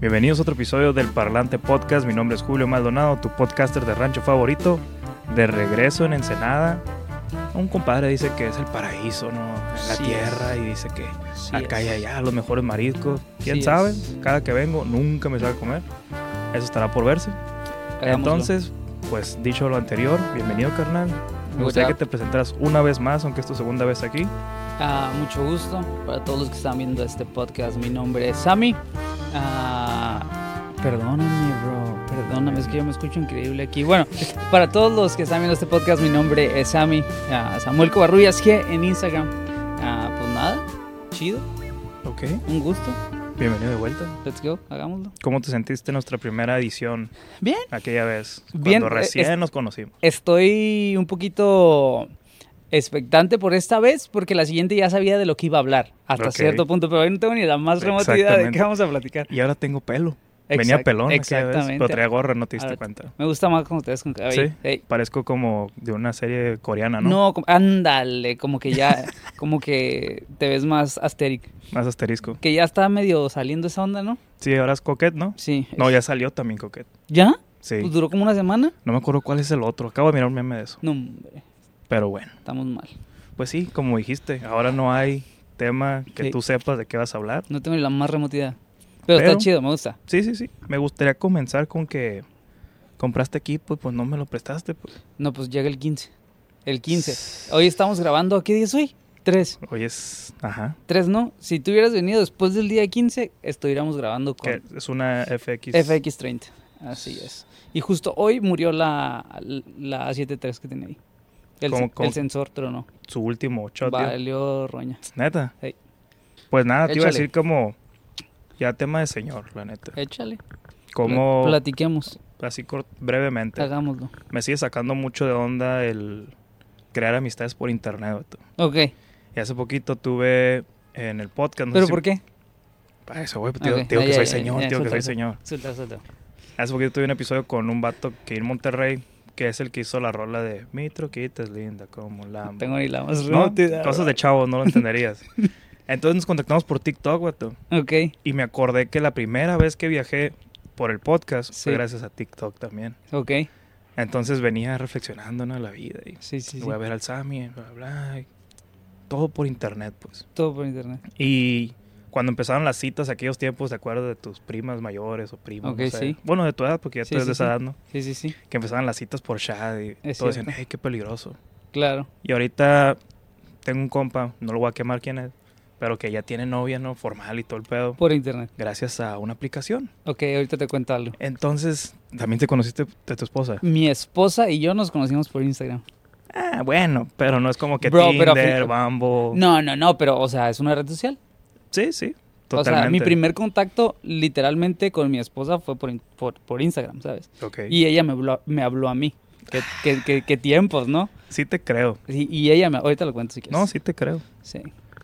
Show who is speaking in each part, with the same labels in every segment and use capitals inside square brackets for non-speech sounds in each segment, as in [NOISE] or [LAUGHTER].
Speaker 1: Bienvenidos a otro episodio del Parlante Podcast. Mi nombre es Julio Maldonado, tu podcaster de rancho favorito. De regreso en Ensenada. Un compadre dice que es el paraíso, ¿no? En la
Speaker 2: Sí
Speaker 1: tierra
Speaker 2: es.
Speaker 1: y dice que
Speaker 2: Sí
Speaker 1: acá y
Speaker 2: es.
Speaker 1: allá los mejores mariscos. ¿Quién
Speaker 2: Sí
Speaker 1: sabe?
Speaker 2: es.
Speaker 1: Cada que vengo nunca me sabe comer. Eso estará por verse.
Speaker 2: Hagámoslo.
Speaker 1: Entonces, pues dicho lo anterior, bienvenido carnal. Me gustaría que te presentaras una vez más, aunque es tu segunda vez aquí.
Speaker 2: Ah, mucho gusto para todos los que están viendo este podcast. Mi nombre es Sammy. Ah, perdóname, bro. Perdóname, es que yo me escucho increíble aquí. Bueno, para todos los que están viendo este podcast, mi nombre es Sammy. Ah, Samuel Covarrubias G en Instagram. Ah, pues nada, chido,
Speaker 1: Ok.
Speaker 2: un gusto.
Speaker 1: Bienvenido de vuelta.
Speaker 2: Let's go, hagámoslo.
Speaker 1: ¿Cómo te sentiste en nuestra primera edición
Speaker 2: Bien,
Speaker 1: aquella vez?
Speaker 2: Bien,
Speaker 1: Cuando
Speaker 2: eh,
Speaker 1: recién
Speaker 2: es-
Speaker 1: nos conocimos.
Speaker 2: estoy un poquito expectante por esta vez porque la siguiente ya sabía de lo que iba a hablar hasta cierto punto, pero hoy no tengo ni la más remota idea de
Speaker 1: Exactamente.
Speaker 2: qué vamos a platicar.
Speaker 1: Y ahora tengo pelo. Venía pelón aquella vez,
Speaker 2: Exactamente.
Speaker 1: pero traía gorra, no te diste
Speaker 2: Ahora-
Speaker 1: cuenta.
Speaker 2: Me gusta más cuando te ves con cabello.
Speaker 1: Sí. Parezco como de una serie coreana, ¿no?
Speaker 2: No, como- ándale, como que ya, [LAUGHS] como que te ves más asteric.
Speaker 1: Más asterisco.
Speaker 2: Que ya está medio saliendo esa onda, ¿no?
Speaker 1: Sí, ahora es Coquette, ¿no?
Speaker 2: Sí.
Speaker 1: No, ya salió también Coquette.
Speaker 2: ¿Ya?
Speaker 1: Sí.
Speaker 2: Pues duró como una semana.
Speaker 1: No me acuerdo cuál es el otro. Acabo de mirar un meme de eso.
Speaker 2: No, hombre,
Speaker 1: Pero bueno.
Speaker 2: estamos mal.
Speaker 1: Pues sí, como dijiste, ahora no hay tema que
Speaker 2: Sí.
Speaker 1: tú sepas de qué vas a hablar.
Speaker 2: No tengo ni la más remota idea. Pero,
Speaker 1: Pero-
Speaker 2: está chido, me gusta.
Speaker 1: Sí, sí, sí. Me gustaría comenzar con que compraste equipo y pues no me lo prestaste. Pues.
Speaker 2: No, pues llega el 15. El 15. Hoy estamos grabando, ¿qué día es hoy? 3.
Speaker 1: Hoy es... Ajá.
Speaker 2: 3 no. Si tú hubieras venido después del día 15, estuviéramos grabando con
Speaker 1: es una FX.
Speaker 2: FX30. Así es. Y justo hoy murió la, la A73 que tenía ahí. El,
Speaker 1: ¿Cómo-
Speaker 2: el
Speaker 1: cómo?
Speaker 2: sensor tronó.
Speaker 1: Su último shot. tío.
Speaker 2: Valió roña.
Speaker 1: Neta.
Speaker 2: Hey.
Speaker 1: Pues nada, te iba a decir como... Ya tema de señor, la neta.
Speaker 2: Échale.
Speaker 1: Como...
Speaker 2: Pla- Platiquemos.
Speaker 1: Así brevemente.
Speaker 2: Hagámoslo.
Speaker 1: Me sigue sacando mucho de onda el crear amistades por internet. vato.
Speaker 2: Ok.
Speaker 1: Y hace poquito tuve en el podcast... no sé
Speaker 2: ¿Pero
Speaker 1: si-
Speaker 2: por qué?
Speaker 1: Para eso, güey. Tío,
Speaker 2: Ok,
Speaker 1: tío
Speaker 2: ya,
Speaker 1: que soy señor, tío que soy señor. Hace poquito tuve un episodio con un vato que en Monterrey, que es el que hizo la rola de Mi troquita es linda como la...
Speaker 2: Tengo ni la más
Speaker 1: No, cosas de chavo, no lo [LAUGHS] entenderías. Entonces nos contactamos por TikTok, vato.
Speaker 2: Ok.
Speaker 1: Y me acordé que la primera vez que viajé por el podcast
Speaker 2: Sí.
Speaker 1: fue gracias a TikTok también.
Speaker 2: Ok.
Speaker 1: Entonces venía reflexionando ¿no? en la vida y
Speaker 2: Sí, sí, sí.
Speaker 1: voy a ver al Sammy, bla, bla, bla. Todo por internet, pues.
Speaker 2: Todo por internet.
Speaker 1: Y cuando empezaron las citas, aquellos tiempos, ¿te acuerdas de tus primas mayores o primos?
Speaker 2: Ok,
Speaker 1: no sé?
Speaker 2: sí.
Speaker 1: Bueno, de tu edad, porque ya
Speaker 2: Sí,
Speaker 1: tú eres
Speaker 2: sí,
Speaker 1: de esa edad, ¿no?
Speaker 2: Sí, sí, sí.
Speaker 1: Que empezaban las citas por chat y
Speaker 2: Es
Speaker 1: todos decían, hey, qué peligroso.
Speaker 2: Claro.
Speaker 1: Y ahorita tengo un compa, no lo voy a quemar quién es, pero que ya tiene novia, ¿no? Formal y todo el pedo.
Speaker 2: Por internet.
Speaker 1: Gracias a una aplicación.
Speaker 2: Ok, ahorita te cuento algo.
Speaker 1: Entonces, ¿también te conociste de tu esposa?
Speaker 2: Mi esposa y yo nos conocimos por Instagram.
Speaker 1: Ah, bueno, pero no es como que
Speaker 2: Bro, pero
Speaker 1: Tinder,
Speaker 2: fin-
Speaker 1: Bumble.
Speaker 2: No, no, no, pero, o sea, es una red social.
Speaker 1: Sí, sí,
Speaker 2: O sea, mi primer contacto literalmente con mi esposa fue por, por, por Instagram, ¿sabes?
Speaker 1: Ok.
Speaker 2: Y ella me habló, me habló a mí. ¿Qué, qué, qué- qué tiempos, no?
Speaker 1: Sí te creo.
Speaker 2: Y, y ella me... Ahorita lo cuento si quieres.
Speaker 1: No, sí te creo.
Speaker 2: Sí,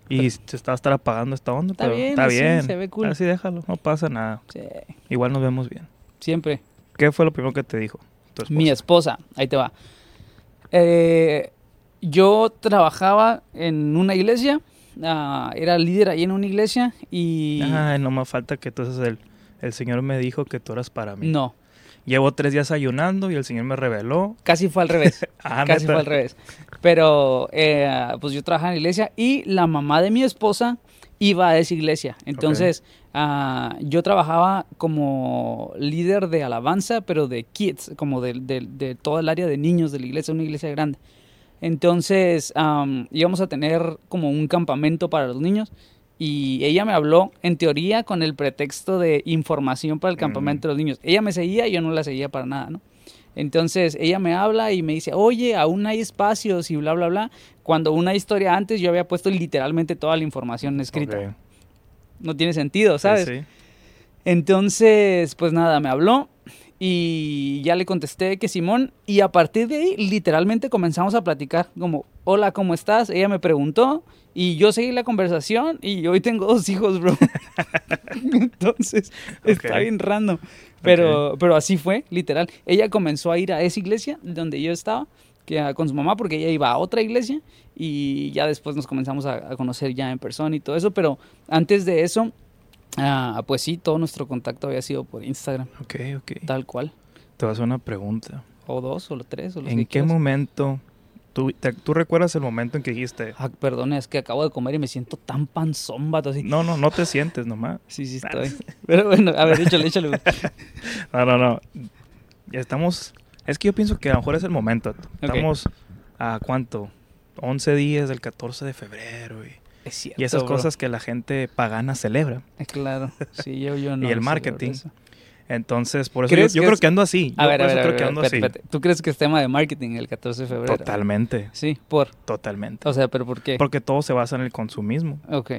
Speaker 1: Y se está a estar apagando esta onda,
Speaker 2: Está
Speaker 1: pero
Speaker 2: bien,
Speaker 1: está
Speaker 2: así
Speaker 1: bien.
Speaker 2: se ve cool.
Speaker 1: Así déjalo, no pasa nada.
Speaker 2: sí,
Speaker 1: Igual nos vemos bien.
Speaker 2: siempre.
Speaker 1: ¿Qué fue lo primero que te dijo tu esposa?
Speaker 2: Mi esposa, ahí te va. Eh, yo trabajaba en una iglesia, ah, era líder ahí en una iglesia y...
Speaker 1: Ay, no me falta que entonces el, el Señor me dijo que tú eras para mí.
Speaker 2: No,
Speaker 1: Llevo tres días ayunando y el Señor me reveló.
Speaker 2: casi fue al revés. [LAUGHS]
Speaker 1: Ah,
Speaker 2: Casi fue al revés. Pero eh, pues yo trabajaba en la iglesia y la mamá de mi esposa iba a esa iglesia. Entonces ah, yo trabajaba como líder de alabanza, pero de kids, como de, de, de todo el área de niños de la iglesia, una iglesia grande. Entonces am, íbamos a tener como un campamento para los niños y ella me habló en teoría con el pretexto de información para el campamento de los niños. Ella me seguía y yo no la seguía para nada, ¿no? Entonces ella me habla y me dice, oye, aún hay espacios y bla, bla, bla. Cuando una historia antes yo había puesto literalmente toda la información escrita. No tiene sentido,
Speaker 1: Sí,
Speaker 2: ¿sabes?
Speaker 1: sí.
Speaker 2: Entonces, pues nada, me habló y ya le contesté que Simón y a partir de ahí literalmente comenzamos a platicar como, hola, ¿cómo estás? Ella me preguntó y yo seguí la conversación y hoy tengo dos hijos, bro. [LAUGHS] Entonces, está bien random. Pero, pero así fue, literal. Ella comenzó a ir a esa iglesia donde yo estaba que, ah, con su mamá porque ella iba a otra iglesia y ya después nos comenzamos a, a conocer ya en persona y todo eso. Pero antes de eso, Ah, pues sí, todo nuestro contacto había sido por Instagram,
Speaker 1: Ok, ok.
Speaker 2: tal cual.
Speaker 1: Te voy a hacer una pregunta.
Speaker 2: O dos, o tres, o los
Speaker 1: ¿En
Speaker 2: que
Speaker 1: qué
Speaker 2: quieras.
Speaker 1: momento, tú, te- tú recuerdas el momento en que dijiste,
Speaker 2: Ah, perdón, es que acabo de comer y me siento tan panzón, vato, así.
Speaker 1: no, no, no te sientes nomás?
Speaker 2: Sí, sí estoy. [LAUGHS] Pero bueno, a ver, échale, échale. [LAUGHS]
Speaker 1: No, no, no. Ya estamos. Es que yo pienso que a lo mejor es el momento. Estamos a cuánto? 11 días del 14 de febrero. Y,
Speaker 2: Es cierto,
Speaker 1: y esas
Speaker 2: bro.
Speaker 1: cosas que la gente pagana celebra.
Speaker 2: Eh, Claro, sí, yo, yo [LAUGHS] no.
Speaker 1: Y el marketing. Entonces, por eso yo,
Speaker 2: ¿Crees
Speaker 1: yo
Speaker 2: que
Speaker 1: creo
Speaker 2: es-
Speaker 1: que ando así. Yo
Speaker 2: A ver, a
Speaker 1: por eso
Speaker 2: ver, a
Speaker 1: creo
Speaker 2: ver,
Speaker 1: que ando
Speaker 2: espérate,
Speaker 1: así.
Speaker 2: espérate. ¿Tú crees que es tema de marketing el 14 de febrero?
Speaker 1: Totalmente.
Speaker 2: Sí, por.
Speaker 1: Totalmente.
Speaker 2: O sea, ¿pero por qué?
Speaker 1: Porque todo se basa en el consumismo.
Speaker 2: Ok.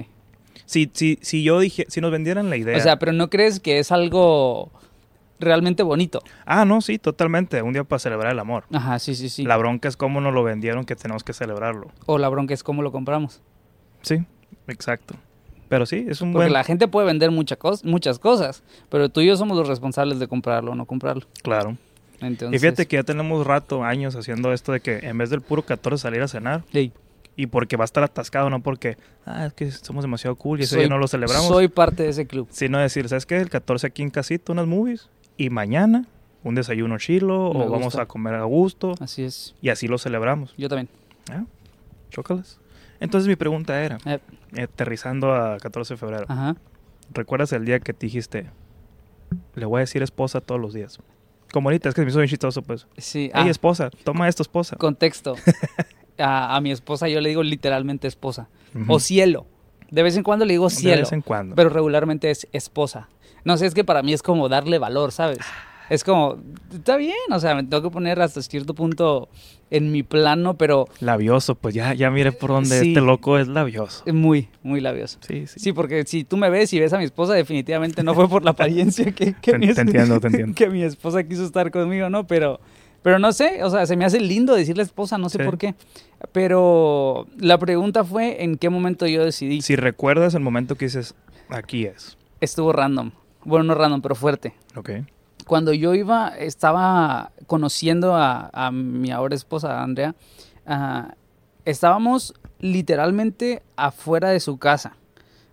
Speaker 1: Si, si, si yo dije, si nos vendieran la idea.
Speaker 2: O sea, pero ¿no crees que es algo realmente bonito?
Speaker 1: ah, no, sí, totalmente. Un día para celebrar el amor.
Speaker 2: Ajá, sí, sí, sí.
Speaker 1: La bronca es cómo nos lo vendieron que tenemos que celebrarlo.
Speaker 2: O la bronca es cómo lo compramos.
Speaker 1: Sí, exacto. Pero sí, es un
Speaker 2: Porque
Speaker 1: buen...
Speaker 2: la gente puede vender mucha cos- muchas cosas, pero tú y yo somos los responsables de comprarlo o no comprarlo.
Speaker 1: Claro.
Speaker 2: Entonces,
Speaker 1: Y fíjate que ya tenemos rato, años haciendo esto de que en vez del puro 14 salir a cenar,
Speaker 2: Sí,
Speaker 1: y porque va a estar atascado, no porque, ah, es que somos demasiado cool y ese
Speaker 2: Soy-
Speaker 1: día no lo celebramos,
Speaker 2: soy parte de ese club.
Speaker 1: sino decir, ¿sabes qué? El 14 aquí en casita, unas movies, y mañana un desayuno chilo,
Speaker 2: Me
Speaker 1: o vamos a comer a gusto,
Speaker 2: Así es.
Speaker 1: y así lo celebramos.
Speaker 2: Yo también.
Speaker 1: Ah, Chócalas. Entonces mi pregunta era,
Speaker 2: Eh,
Speaker 1: aterrizando a 14 de febrero,
Speaker 2: ajá.
Speaker 1: ¿recuerdas el día que te dijiste, le voy a decir esposa todos los días? Como ahorita, es que me hizo bien chistoso, pues.
Speaker 2: Sí.
Speaker 1: Ey,
Speaker 2: ah,
Speaker 1: esposa, toma esto, esposa.
Speaker 2: contexto. [LAUGHS] a, a mi esposa yo le digo literalmente esposa. O cielo. De vez en cuando le digo
Speaker 1: De
Speaker 2: cielo.
Speaker 1: vez en cuando.
Speaker 2: Pero regularmente es esposa. No sé, es que para mí es como darle valor, ¿sabes? Es como, está bien, o sea, me tengo que poner hasta cierto punto en mi plano, pero
Speaker 1: Labioso, pues ya, ya mire por dónde
Speaker 2: Sí.
Speaker 1: este loco es labioso.
Speaker 2: muy, muy labioso.
Speaker 1: Sí, sí.
Speaker 2: Sí, porque si tú me ves y ves a mi esposa, definitivamente no fue por la apariencia que, que,
Speaker 1: Te-
Speaker 2: mi,
Speaker 1: te entiendo, te entiendo. [LAUGHS]
Speaker 2: que mi esposa quiso estar conmigo, ¿no? Pero, pero no sé, o sea, se me hace lindo decirle esposa, no sé
Speaker 1: Sí.
Speaker 2: por qué. Pero la pregunta fue en qué momento yo decidí.
Speaker 1: Si recuerdas el momento que dices, aquí es.
Speaker 2: Estuvo random. Bueno, no random, pero fuerte.
Speaker 1: Ok.
Speaker 2: Cuando yo iba, estaba conociendo a, a mi ahora esposa, Andrea, ah, estábamos literalmente afuera de su casa.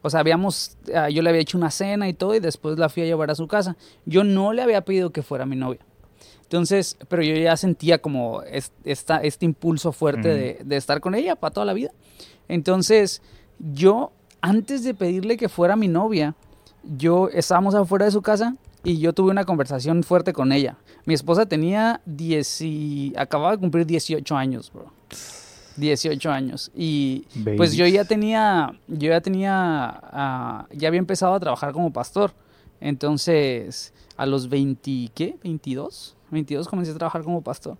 Speaker 2: O sea, habíamos, ah, yo le había hecho una cena y todo y después la fui a llevar a su casa. Yo no le había pedido que fuera mi novia. Entonces, pero yo ya sentía como es- esta, este impulso fuerte de, de estar con ella para toda la vida. Entonces, yo, antes de pedirle que fuera mi novia, yo estábamos afuera de su casa y yo tuve una conversación fuerte con ella. Mi esposa tenía 10 y acababa de cumplir 18 años, bro. 18 años. Y pues yo ya tenía, yo ya tenía, ah, ya había empezado a trabajar como pastor. Entonces, a los 20, ¿qué? 22, 22 comencé a trabajar como pastor.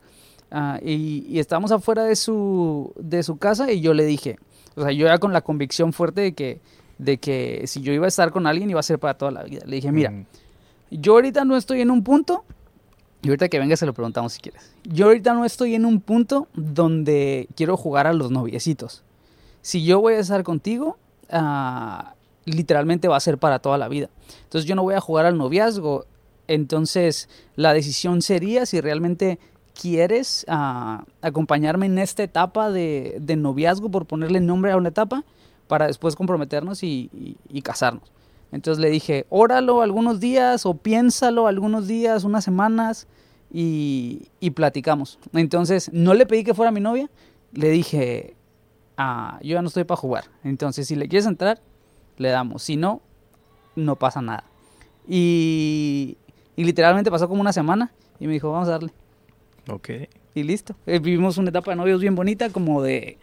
Speaker 2: Ah, y, y estábamos afuera de su, de su casa y yo le dije, o sea, yo ya con la convicción fuerte de que, de que si yo iba a estar con alguien iba a ser para toda la vida. Le dije, mira,
Speaker 1: Mm,
Speaker 2: yo ahorita no estoy en un punto, y ahorita que venga se lo preguntamos si quieres. Yo ahorita no estoy en un punto donde quiero jugar a los noviecitos. Si yo voy a estar contigo, ah, literalmente va a ser para toda la vida. Entonces yo no voy a jugar al noviazgo. Entonces la decisión sería si realmente quieres ah, acompañarme en esta etapa de, noviazgo, por ponerle nombre a una etapa, para después comprometernos y casarnos. Entonces le dije, óralo algunos días o piénsalo algunos días, unas semanas y, y platicamos. Entonces no le pedí que fuera mi novia, le dije, ah, yo ya no estoy para jugar. Entonces si le quieres entrar, le damos. Si no, no pasa nada. Y, y literalmente pasó como una semana y me dijo, vamos a darle.
Speaker 1: ok.
Speaker 2: Y listo. Eh, vivimos una etapa de novios bien bonita, como de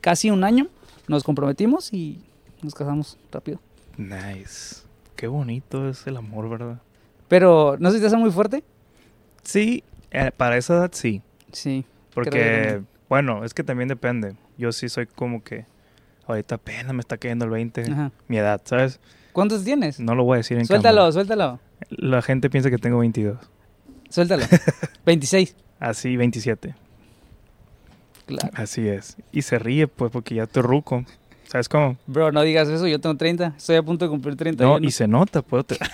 Speaker 2: casi un año. Nos comprometimos y nos casamos rápido.
Speaker 1: Nice. Qué bonito es el amor, ¿verdad?
Speaker 2: Pero, ¿no se te hace muy fuerte?
Speaker 1: Sí, eh, para esa edad sí.
Speaker 2: Sí.
Speaker 1: Porque, bueno, es que también depende. Yo sí soy como que, ahorita apenas me está cayendo el 20,
Speaker 2: Ajá.
Speaker 1: mi edad, ¿sabes?
Speaker 2: ¿Cuántos tienes?
Speaker 1: No lo voy a decir en
Speaker 2: Suéltalo,
Speaker 1: cámara.
Speaker 2: suéltalo.
Speaker 1: La gente piensa que tengo 22.
Speaker 2: Suéltalo. [LAUGHS] 26.
Speaker 1: Así, 27.
Speaker 2: Claro.
Speaker 1: Así es. Y se ríe, pues, porque ya estoy ruco. ¿Sabes cómo?
Speaker 2: Bro, no digas eso, yo tengo 30. Estoy a punto de cumplir 30.
Speaker 1: No, y se nota, pues. te- [LAUGHS]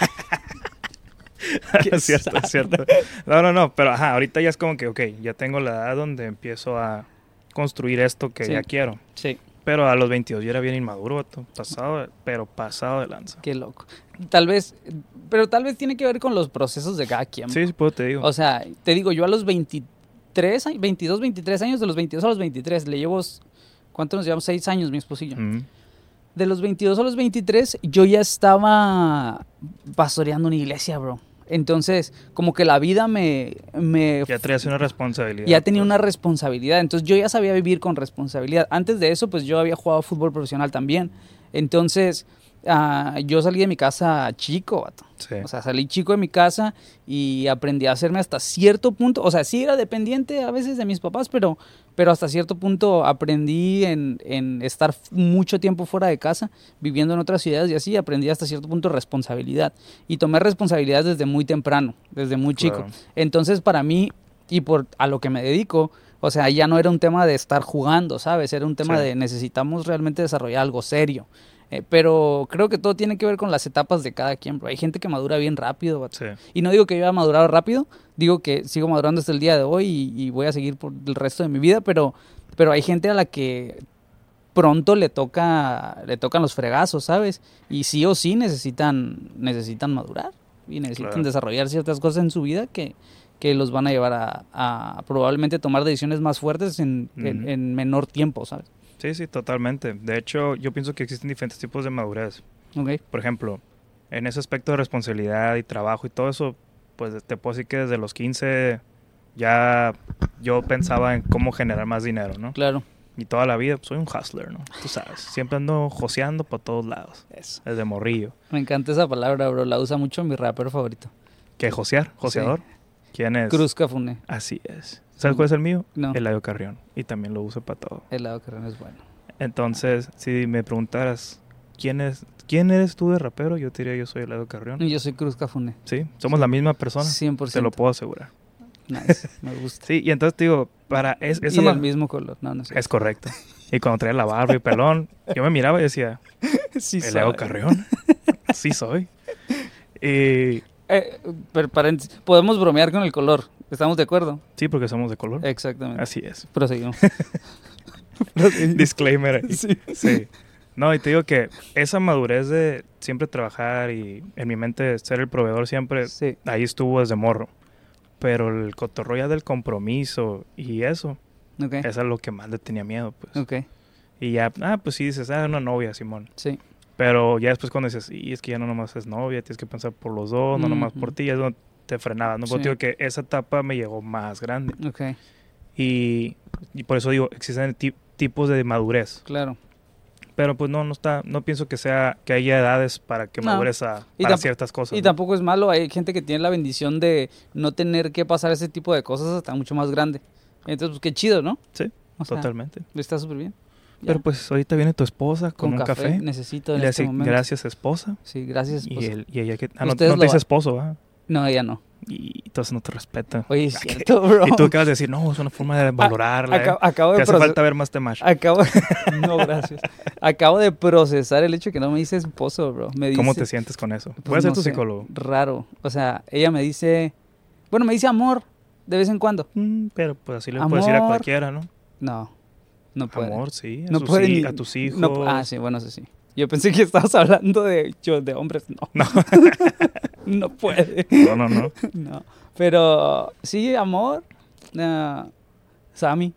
Speaker 1: [LAUGHS] es cierto,
Speaker 2: sad.
Speaker 1: es cierto. No, no, no, pero ajá, ahorita ya es como que, ok, ya tengo la edad donde empiezo a construir esto que
Speaker 2: Sí.
Speaker 1: ya quiero.
Speaker 2: Sí.
Speaker 1: Pero a los 22 yo era bien inmaduro, vato. Pasado, de- pero pasado de lanza.
Speaker 2: Qué loco. Tal vez, pero tal vez tiene que ver con los procesos de cada quien.
Speaker 1: Sí, sí, puedo te digo.
Speaker 2: O sea, te digo, yo a los 23, años- 22, 23 años, de los 22 a los 23, le llevo, ¿cuánto nos llevamos? 6 años, mi esposillo.
Speaker 1: Mm,
Speaker 2: De los 22 a los 23, yo ya estaba pastoreando una iglesia, bro. Entonces, como que la vida me... me
Speaker 1: Ya traías una responsabilidad.
Speaker 2: ya tenía
Speaker 1: pues.
Speaker 2: una responsabilidad. Entonces, yo ya sabía vivir con responsabilidad. Antes de eso, pues yo había jugado fútbol profesional también. Entonces, ah, yo salí de mi casa chico, vato.
Speaker 1: Sí.
Speaker 2: O sea, salí chico de mi casa y aprendí a hacerme hasta cierto punto. O sea, sí era dependiente a veces de mis papás, pero, pero hasta cierto punto aprendí en, en estar mucho tiempo fuera de casa, viviendo en otras ciudades y así, aprendí hasta cierto punto responsabilidad. Y tomé responsabilidad desde muy temprano, desde muy chico.
Speaker 1: Claro.
Speaker 2: Entonces, para mí, y por a lo que me dedico, o sea, ya no era un tema de estar jugando, ¿sabes? Era un tema
Speaker 1: Sí.
Speaker 2: de necesitamos realmente desarrollar algo serio. Eh, pero creo que todo tiene que ver con las etapas de cada quien, bro. Hay gente que madura bien rápido.
Speaker 1: Sí.
Speaker 2: Y no digo que yo haya madurado rápido, digo que sigo madurando hasta el día de hoy y, y voy a seguir por el resto de mi vida, pero, pero hay gente a la que pronto le toca le tocan los fregazos, ¿sabes? Y sí o sí necesitan necesitan madurar y necesitan
Speaker 1: Claro.
Speaker 2: desarrollar ciertas cosas en su vida que, que los van a llevar a, a probablemente tomar decisiones más fuertes en, en- en menor tiempo, ¿sabes?
Speaker 1: Sí, sí, totalmente. De hecho, yo pienso que existen diferentes tipos de madurez.
Speaker 2: Ok,
Speaker 1: Por ejemplo, en ese aspecto de responsabilidad y trabajo y todo eso, pues te puedo decir que desde los 15 ya yo pensaba en cómo generar más dinero, ¿no?
Speaker 2: claro.
Speaker 1: Y toda la vida pues, soy un hustler, ¿no? Tú sabes, siempre ando joseando por todos lados,
Speaker 2: Eso.
Speaker 1: desde morrillo.
Speaker 2: Me encanta esa palabra, bro. La usa mucho mi rapero favorito.
Speaker 1: ¿Qué, josear? ¿Joseador? ¿Quién es?
Speaker 2: Cruz Cafune.
Speaker 1: Así es. ¿Sabes cuál es el mío?
Speaker 2: No.
Speaker 1: Eladio Carrión. Y también lo uso para todo.
Speaker 2: El lado carrón es bueno.
Speaker 1: Entonces, si me preguntaras, ¿quién, es, ¿quién eres tú de rapero? Yo te diría, yo soy Eladio Carrión.
Speaker 2: Yo soy Cruz Cafune.
Speaker 1: Sí, somos la misma persona.
Speaker 2: 100%.
Speaker 1: Te lo puedo asegurar.
Speaker 2: Nice. Me [LAUGHS] gusta.
Speaker 1: Sí, y entonces te digo, para es,
Speaker 2: y del
Speaker 1: ma-
Speaker 2: mismo color. No, no sé.
Speaker 1: es correcto. Y cuando traía la barba y pelón, yo me miraba y decía, [LAUGHS]
Speaker 2: sí
Speaker 1: Eladio
Speaker 2: sabe.
Speaker 1: Carrión. [LAUGHS] Sí soy. Y
Speaker 2: Eh, pero paréntesis, podemos bromear con el color. ¿Estamos de acuerdo?
Speaker 1: sí, porque somos de color.
Speaker 2: Exactamente.
Speaker 1: Así es. [LAUGHS]
Speaker 2: Proseguimos.
Speaker 1: Disclaimer ahí.
Speaker 2: Sí.
Speaker 1: Sí. No, y te digo que esa madurez de siempre trabajar y en mi mente ser el proveedor siempre,
Speaker 2: Sí.
Speaker 1: ahí estuvo desde morro. Pero el cotorro ya del compromiso y eso,
Speaker 2: Ok.
Speaker 1: eso es lo que más le tenía miedo, pues.
Speaker 2: Ok.
Speaker 1: Y ya, ah, pues sí, dices, ah, una novia, Simón.
Speaker 2: Sí.
Speaker 1: Pero ya después cuando dices, y es que ya no nomás es novia, tienes que pensar por los dos, no nomás por ti, es donde te frenabas, ¿no? Pero
Speaker 2: Sí.
Speaker 1: te digo que esa etapa me llegó más grande.
Speaker 2: Ok.
Speaker 1: Y, y por eso digo, existen ti- tipos de madurez.
Speaker 2: Claro.
Speaker 1: Pero pues no, no está, no pienso que sea, que haya edades para que
Speaker 2: No.
Speaker 1: madures a,
Speaker 2: Y
Speaker 1: para ciertas cosas.
Speaker 2: Y
Speaker 1: ¿no?
Speaker 2: tampoco es malo. Hay gente que tiene la bendición de no tener que pasar ese tipo de cosas hasta mucho más grande. Entonces, pues qué chido, ¿no?
Speaker 1: Sí,
Speaker 2: O sea,
Speaker 1: Totalmente.
Speaker 2: Está súper bien. Ya.
Speaker 1: Pero pues ahorita viene tu esposa con, un café.
Speaker 2: necesito
Speaker 1: Y
Speaker 2: en
Speaker 1: le
Speaker 2: este momento.
Speaker 1: gracias esposa.
Speaker 2: Sí, gracias.
Speaker 1: Y,
Speaker 2: esposa.
Speaker 1: él, y ella que... Ah, no, no te dice esposo, ¿va?
Speaker 2: No, ella no.
Speaker 1: Y entonces no te respeta.
Speaker 2: Oye, es
Speaker 1: Ah,
Speaker 2: cierto, bro.
Speaker 1: Y tú acabas de decir, no, es una forma de valorarla.
Speaker 2: Aca-
Speaker 1: ¿eh?
Speaker 2: acabo
Speaker 1: Te
Speaker 2: de
Speaker 1: hace
Speaker 2: proce-
Speaker 1: falta ver más Temash.
Speaker 2: Acabo, [LAUGHS] no, gracias. Acabo de procesar el hecho que no me dice esposo, bro. Me dice,
Speaker 1: ¿Cómo te sientes con eso?
Speaker 2: pues,
Speaker 1: Puede ser
Speaker 2: no
Speaker 1: tu
Speaker 2: sé,
Speaker 1: psicólogo.
Speaker 2: Raro. O sea, ella me dice, bueno, me dice amor de vez en cuando.
Speaker 1: Mm, pero pues así le puedes decir a cualquiera, ¿no?
Speaker 2: No, no puede.
Speaker 1: Amor, sí. A,
Speaker 2: no puede ni-
Speaker 1: a tus hijos.
Speaker 2: no- ah, sí, bueno, eso sí. Yo pensé que estabas [LAUGHS] hablando de yo de hombres. No,
Speaker 1: No. [LAUGHS]
Speaker 2: no puede.
Speaker 1: no, no, no. [LAUGHS]
Speaker 2: No. Pero sí, amor. ah, Sammy.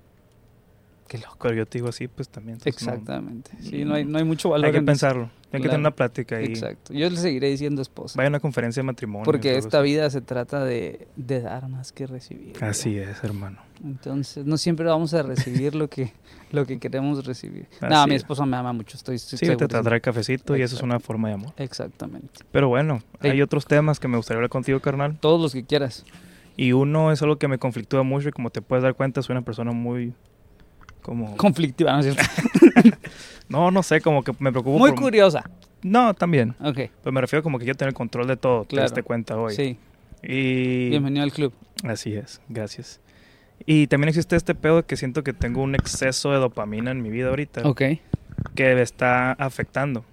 Speaker 2: Qué loco.
Speaker 1: Pero yo te digo así, pues también. entonces, no-
Speaker 2: Exactamente. Sí, no hay, no hay mucho valor
Speaker 1: Hay que
Speaker 2: en eso.
Speaker 1: pensarlo. Hay que
Speaker 2: Claro.
Speaker 1: tener una plática ahí.
Speaker 2: Exacto. Yo le seguiré diciendo esposa.
Speaker 1: Vaya a una conferencia de matrimonio.
Speaker 2: Porque esta vida se trata de, de dar más que recibir.
Speaker 1: Así es, hermano.
Speaker 2: Entonces, no siempre vamos a recibir lo que, [LAUGHS] lo que queremos recibir.
Speaker 1: Así
Speaker 2: No, mi
Speaker 1: es.
Speaker 2: esposa me ama mucho. Estoy,
Speaker 1: Sí,
Speaker 2: estoy
Speaker 1: te traerá cafecito y eso es una forma de amor.
Speaker 2: Exactamente.
Speaker 1: Pero bueno, hay otros temas que me gustaría hablar contigo, carnal.
Speaker 2: Todos los que quieras.
Speaker 1: Y uno es algo que me conflictúa mucho y como te puedes dar cuenta, soy una persona muy... Como... [LAUGHS]
Speaker 2: Conflictiva, ¿no es cierto? [LAUGHS]
Speaker 1: No, no sé, como que me preocupo
Speaker 2: Muy
Speaker 1: por-
Speaker 2: curiosa.
Speaker 1: No, también.
Speaker 2: Ok,
Speaker 1: Pues me refiero como que quiero tener control de todo, te cuenta hoy.
Speaker 2: sí.
Speaker 1: Y...
Speaker 2: Bienvenido al club.
Speaker 1: Así es, gracias. Y también existe este pedo que siento que tengo un exceso de dopamina en mi vida ahorita
Speaker 2: Ok,
Speaker 1: que me está afectando.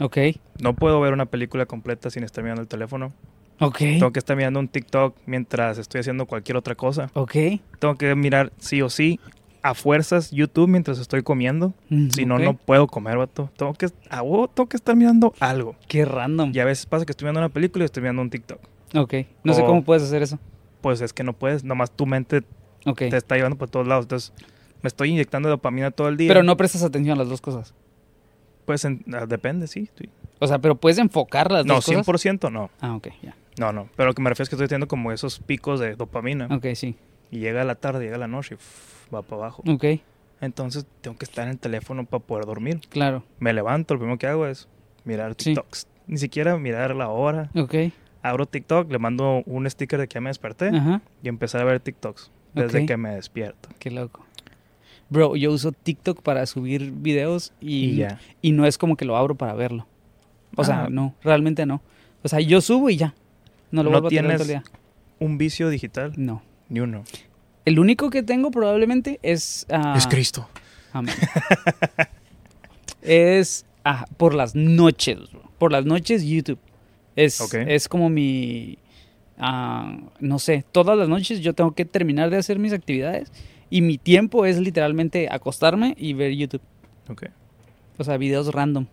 Speaker 2: ok,
Speaker 1: No puedo ver una película completa sin estar mirando el teléfono.
Speaker 2: ok,
Speaker 1: Tengo que estar mirando un TikTok mientras estoy haciendo cualquier otra cosa.
Speaker 2: ok.
Speaker 1: Tengo que mirar sí o sí a fuerzas YouTube mientras estoy comiendo.
Speaker 2: Mm,
Speaker 1: Si no, no puedo comer, vato. Tengo que, a huevo tengo que estar mirando algo.
Speaker 2: Qué random.
Speaker 1: Y a veces pasa que estoy viendo una película y estoy viendo un TikTok.
Speaker 2: Ok. No sé cómo puedes hacer eso.
Speaker 1: Pues es que no puedes, nomás tu mente te está llevando por todos lados. Entonces, me estoy inyectando dopamina todo el día.
Speaker 2: Pero no prestas atención a las dos cosas.
Speaker 1: Pues en- ah, depende, sí. sí.
Speaker 2: O sea, pero puedes enfocar las
Speaker 1: No,
Speaker 2: dos cosas.
Speaker 1: 100% no.
Speaker 2: Ah, ok, ya.
Speaker 1: No, no. Pero lo que me refiero es que estoy teniendo como esos picos de dopamina.
Speaker 2: Ok, sí.
Speaker 1: Y llega la tarde, llega la noche y va para abajo.
Speaker 2: Ok,
Speaker 1: Entonces tengo que estar en el teléfono para poder dormir.
Speaker 2: claro.
Speaker 1: Me levanto, lo primero que hago es mirar
Speaker 2: Sí.
Speaker 1: TikToks. Ni siquiera mirar la hora.
Speaker 2: Ok.
Speaker 1: Abro TikTok, le mando un sticker de que ya me desperté
Speaker 2: Ajá.
Speaker 1: y empecé a ver TikToks desde que me despierto.
Speaker 2: Qué loco. Bro, yo uso TikTok para subir videos y,
Speaker 1: Y ya.
Speaker 2: y no es como que lo abro para verlo. O sea,
Speaker 1: Ah.
Speaker 2: no, realmente no. O sea, yo subo y ya. No lo
Speaker 1: ¿No
Speaker 2: vuelvo a tener
Speaker 1: tienes-. Un vicio digital,
Speaker 2: No.
Speaker 1: Ni uno.
Speaker 2: El único que tengo probablemente es... ah,
Speaker 1: Es Cristo.
Speaker 2: Amén. es ah, por las noches, bro. Por las noches YouTube. Es, es como mi... ah, no sé, todas las noches yo tengo que terminar de hacer mis actividades y mi tiempo es literalmente acostarme y ver YouTube.
Speaker 1: Ok.
Speaker 2: O sea, videos random.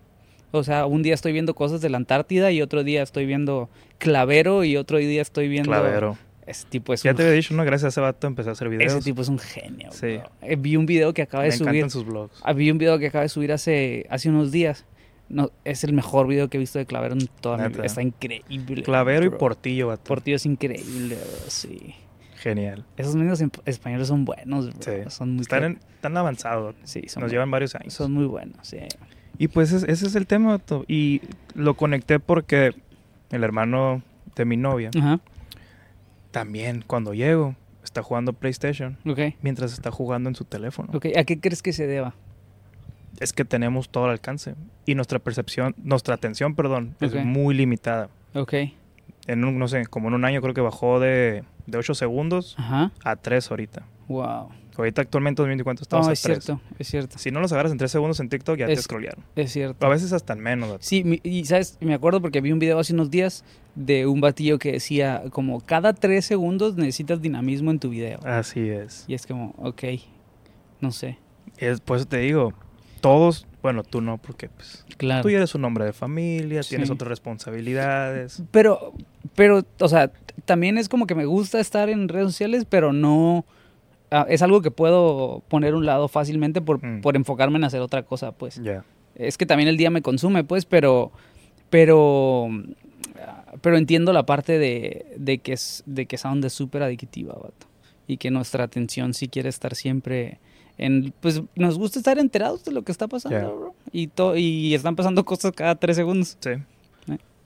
Speaker 2: O sea, un día estoy viendo cosas de la Antártida y otro día estoy viendo Clavero y otro día estoy viendo...
Speaker 1: Clavero.
Speaker 2: Ese tipo es
Speaker 1: Ya
Speaker 2: un,
Speaker 1: te había dicho, ¿no? Gracias a ese vato empecé a hacer videos.
Speaker 2: ese tipo es un genio.
Speaker 1: Sí.
Speaker 2: bro. Eh, vi un video que acaba
Speaker 1: me
Speaker 2: de subir.
Speaker 1: encantan sus blogs.
Speaker 2: Ah, Vi un video que acaba de subir hace, hace unos días. No, es el mejor video que he visto de Clavero en toda mi
Speaker 1: Neta.
Speaker 2: vida. Está increíble.
Speaker 1: Clavero y
Speaker 2: bro.
Speaker 1: Portillo, vato.
Speaker 2: Portillo es increíble, bro, sí.
Speaker 1: Genial.
Speaker 2: Esos medios en- españoles son buenos, bro.
Speaker 1: Sí.
Speaker 2: Son muy
Speaker 1: Están, en- están avanzados.
Speaker 2: sí, son,
Speaker 1: Nos
Speaker 2: bu-
Speaker 1: llevan varios años.
Speaker 2: son muy buenos, sí.
Speaker 1: Y pues es- ese es el tema, vato. Y lo conecté porque el hermano de mi novia
Speaker 2: Ajá,
Speaker 1: también cuando llego está jugando PlayStation
Speaker 2: ok.
Speaker 1: mientras está jugando en su teléfono.
Speaker 2: Ok, ¿a qué crees que se deba?
Speaker 1: Es que tenemos todo al alcance y nuestra percepción, nuestra atención, perdón, es muy limitada.
Speaker 2: Ok,
Speaker 1: En un, no sé, como en un año creo que bajó de, de 8 segundos
Speaker 2: ajá,
Speaker 1: a 3 ahorita.
Speaker 2: wow.
Speaker 1: Ahorita actualmente 2024 estamos
Speaker 2: No,
Speaker 1: a
Speaker 2: es
Speaker 1: 3.
Speaker 2: cierto, es cierto,
Speaker 1: Si no los agarras en 3 segundos en TikTok ya te
Speaker 2: Es-
Speaker 1: scrollearon.
Speaker 2: es cierto.
Speaker 1: A veces hasta en menos.
Speaker 2: Sí, y sabes, me acuerdo porque vi un video hace unos días de un batillo que decía como cada tres segundos necesitas dinamismo en tu video.
Speaker 1: Así es.
Speaker 2: Y es como, ok, no sé.
Speaker 1: es. Por eso te digo, todos, bueno, tú no, porque pues,
Speaker 2: Claro.
Speaker 1: tú ya eres un hombre de familia, tienes
Speaker 2: Sí.
Speaker 1: otras responsabilidades.
Speaker 2: Pero, pero, o sea, también es como que me gusta estar en redes sociales, pero no... ah, es algo que puedo poner a un lado fácilmente por,
Speaker 1: Mm.
Speaker 2: por enfocarme en hacer otra cosa, pues. Es que también el día me consume, pues, pero... Pero... Pero entiendo la parte de, de que es de que Sound es súper adictiva, vato. Y que nuestra atención sí quiere estar siempre en... Pues nos gusta estar enterados de lo que está pasando, bro. Y, to- y están pasando cosas cada tres segundos.
Speaker 1: Sí.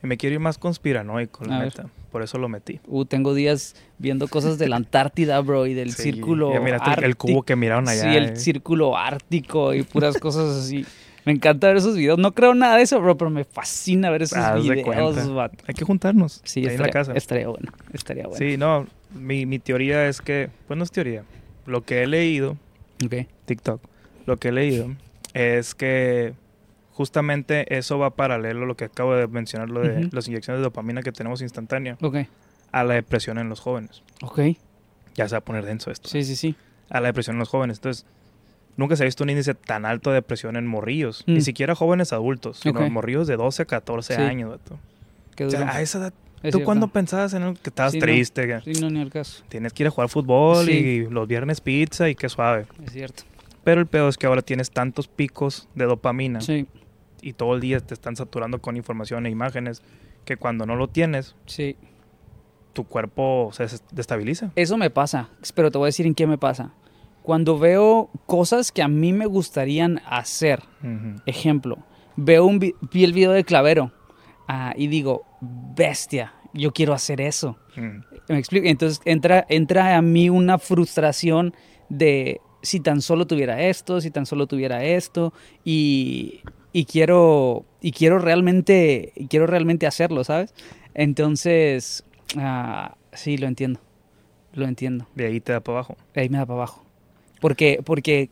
Speaker 1: Y me quiero ir más conspiranoico, la
Speaker 2: A ver.
Speaker 1: neta. Por eso lo metí.
Speaker 2: Uh, tengo días viendo cosas de la Antártida, bro, y del
Speaker 1: Sí,
Speaker 2: círculo
Speaker 1: Ya miraste el- cubo que miraron allá.
Speaker 2: Sí, el
Speaker 1: eh.
Speaker 2: círculo ártico y puras cosas así. Me encanta ver esos videos. No creo nada de eso, bro, pero me fascina ver esos
Speaker 1: Haz de
Speaker 2: videos, vato.
Speaker 1: Hay que juntarnos.
Speaker 2: Sí,
Speaker 1: en
Speaker 2: estaría,
Speaker 1: la casa.
Speaker 2: estaría bueno. Estaría bueno.
Speaker 1: Sí, no. Mi, mi teoría es que. Pues no es teoría. Lo que he leído,
Speaker 2: Ok.
Speaker 1: TikTok, lo que he leído es que justamente eso va paralelo a lo que acabo de mencionar, lo de las inyecciones de dopamina que tenemos instantánea,
Speaker 2: Ok.
Speaker 1: a la depresión en los jóvenes.
Speaker 2: Ok.
Speaker 1: Ya se va a poner denso esto.
Speaker 2: Sí, sí, sí.
Speaker 1: A la depresión en los jóvenes. Entonces, nunca se ha visto un índice tan alto de depresión en morrillos.
Speaker 2: Mm.
Speaker 1: Ni siquiera jóvenes adultos, sino
Speaker 2: Ok.
Speaker 1: morrillos de 12 a 14
Speaker 2: Sí.
Speaker 1: años. vato.
Speaker 2: Qué
Speaker 1: O sea, a esa edad, ¿tú
Speaker 2: cierto.
Speaker 1: cuándo pensabas en el que estabas
Speaker 2: Sí, no.
Speaker 1: triste? que
Speaker 2: Sí, no, ni al caso.
Speaker 1: Tienes que ir a jugar fútbol
Speaker 2: Sí.
Speaker 1: y los viernes pizza y qué suave.
Speaker 2: Es cierto.
Speaker 1: Pero el peor es que ahora tienes tantos picos de dopamina
Speaker 2: Sí,
Speaker 1: y todo el día te están saturando con información e imágenes que cuando no lo tienes,
Speaker 2: sí.
Speaker 1: tu cuerpo se des- destabiliza.
Speaker 2: Eso me pasa, pero te voy a decir en qué me pasa. Cuando veo cosas que a mí me gustarían hacer,
Speaker 1: Ujú.
Speaker 2: ejemplo, veo un vi, vi el video de Clavero ah, y digo, bestia, yo quiero hacer eso.
Speaker 1: Mm.
Speaker 2: ¿Me explico? Entonces entra, entra a mí una frustración de si tan solo tuviera esto, si tan solo tuviera esto, y, y quiero, y quiero realmente, y quiero realmente hacerlo, ¿sabes? Entonces, ah, sí, lo entiendo, lo entiendo.
Speaker 1: De ahí te da para abajo.
Speaker 2: Ahí me da para abajo. Porque, porque,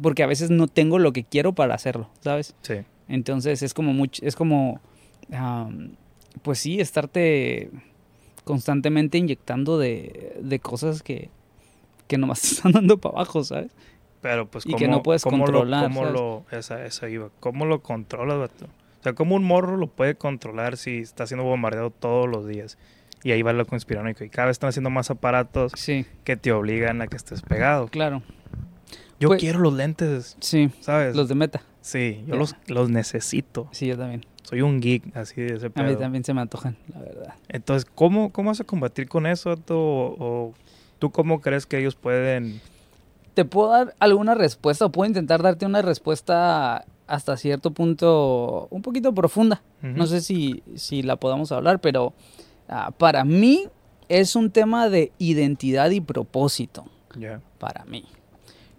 Speaker 2: porque a veces no tengo lo que quiero para hacerlo, ¿sabes?
Speaker 1: Sí.
Speaker 2: Entonces es como mucho, es como, pues sí, estarte constantemente inyectando de, de cosas que, que nomás [LAUGHS] te están dando para abajo, ¿sabes?
Speaker 1: Pero pues
Speaker 2: Y
Speaker 1: cómo,
Speaker 2: que no puedes
Speaker 1: cómo
Speaker 2: controlar,
Speaker 1: Lo, cómo lo, esa, esa iba. ¿Cómo lo controlas? O sea, ¿cómo un morro lo puede controlar si está siendo bombardeado todos los días? Y ahí va lo conspiranoico. Y cada vez están haciendo más aparatos
Speaker 2: Sí,
Speaker 1: que te obligan a que estés pegado.
Speaker 2: claro.
Speaker 1: Yo
Speaker 2: Pues-
Speaker 1: quiero los lentes,
Speaker 2: Sí,
Speaker 1: ¿sabes?
Speaker 2: los de meta.
Speaker 1: Sí, yo los, los necesito.
Speaker 2: Sí, yo también.
Speaker 1: Soy un geek así de ese
Speaker 2: A mí
Speaker 1: pedo.
Speaker 2: también se me antojan, la verdad.
Speaker 1: Entonces, ¿cómo, ¿cómo vas a combatir con eso? O, o tú cómo crees que ellos pueden...?
Speaker 2: ¿Te puedo dar alguna respuesta o puedo intentar darte una respuesta hasta cierto punto un poquito profunda? No sé si, si la podamos hablar, pero ah, para mí es un tema de identidad y propósito. Para mí.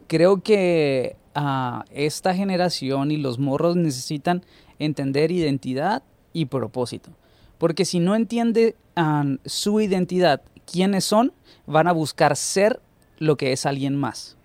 Speaker 2: Creo que ah, esta generación y los morros necesitan entender identidad y propósito. Porque si no entiende ah, su identidad, quiénes son, van a buscar ser lo que es alguien más.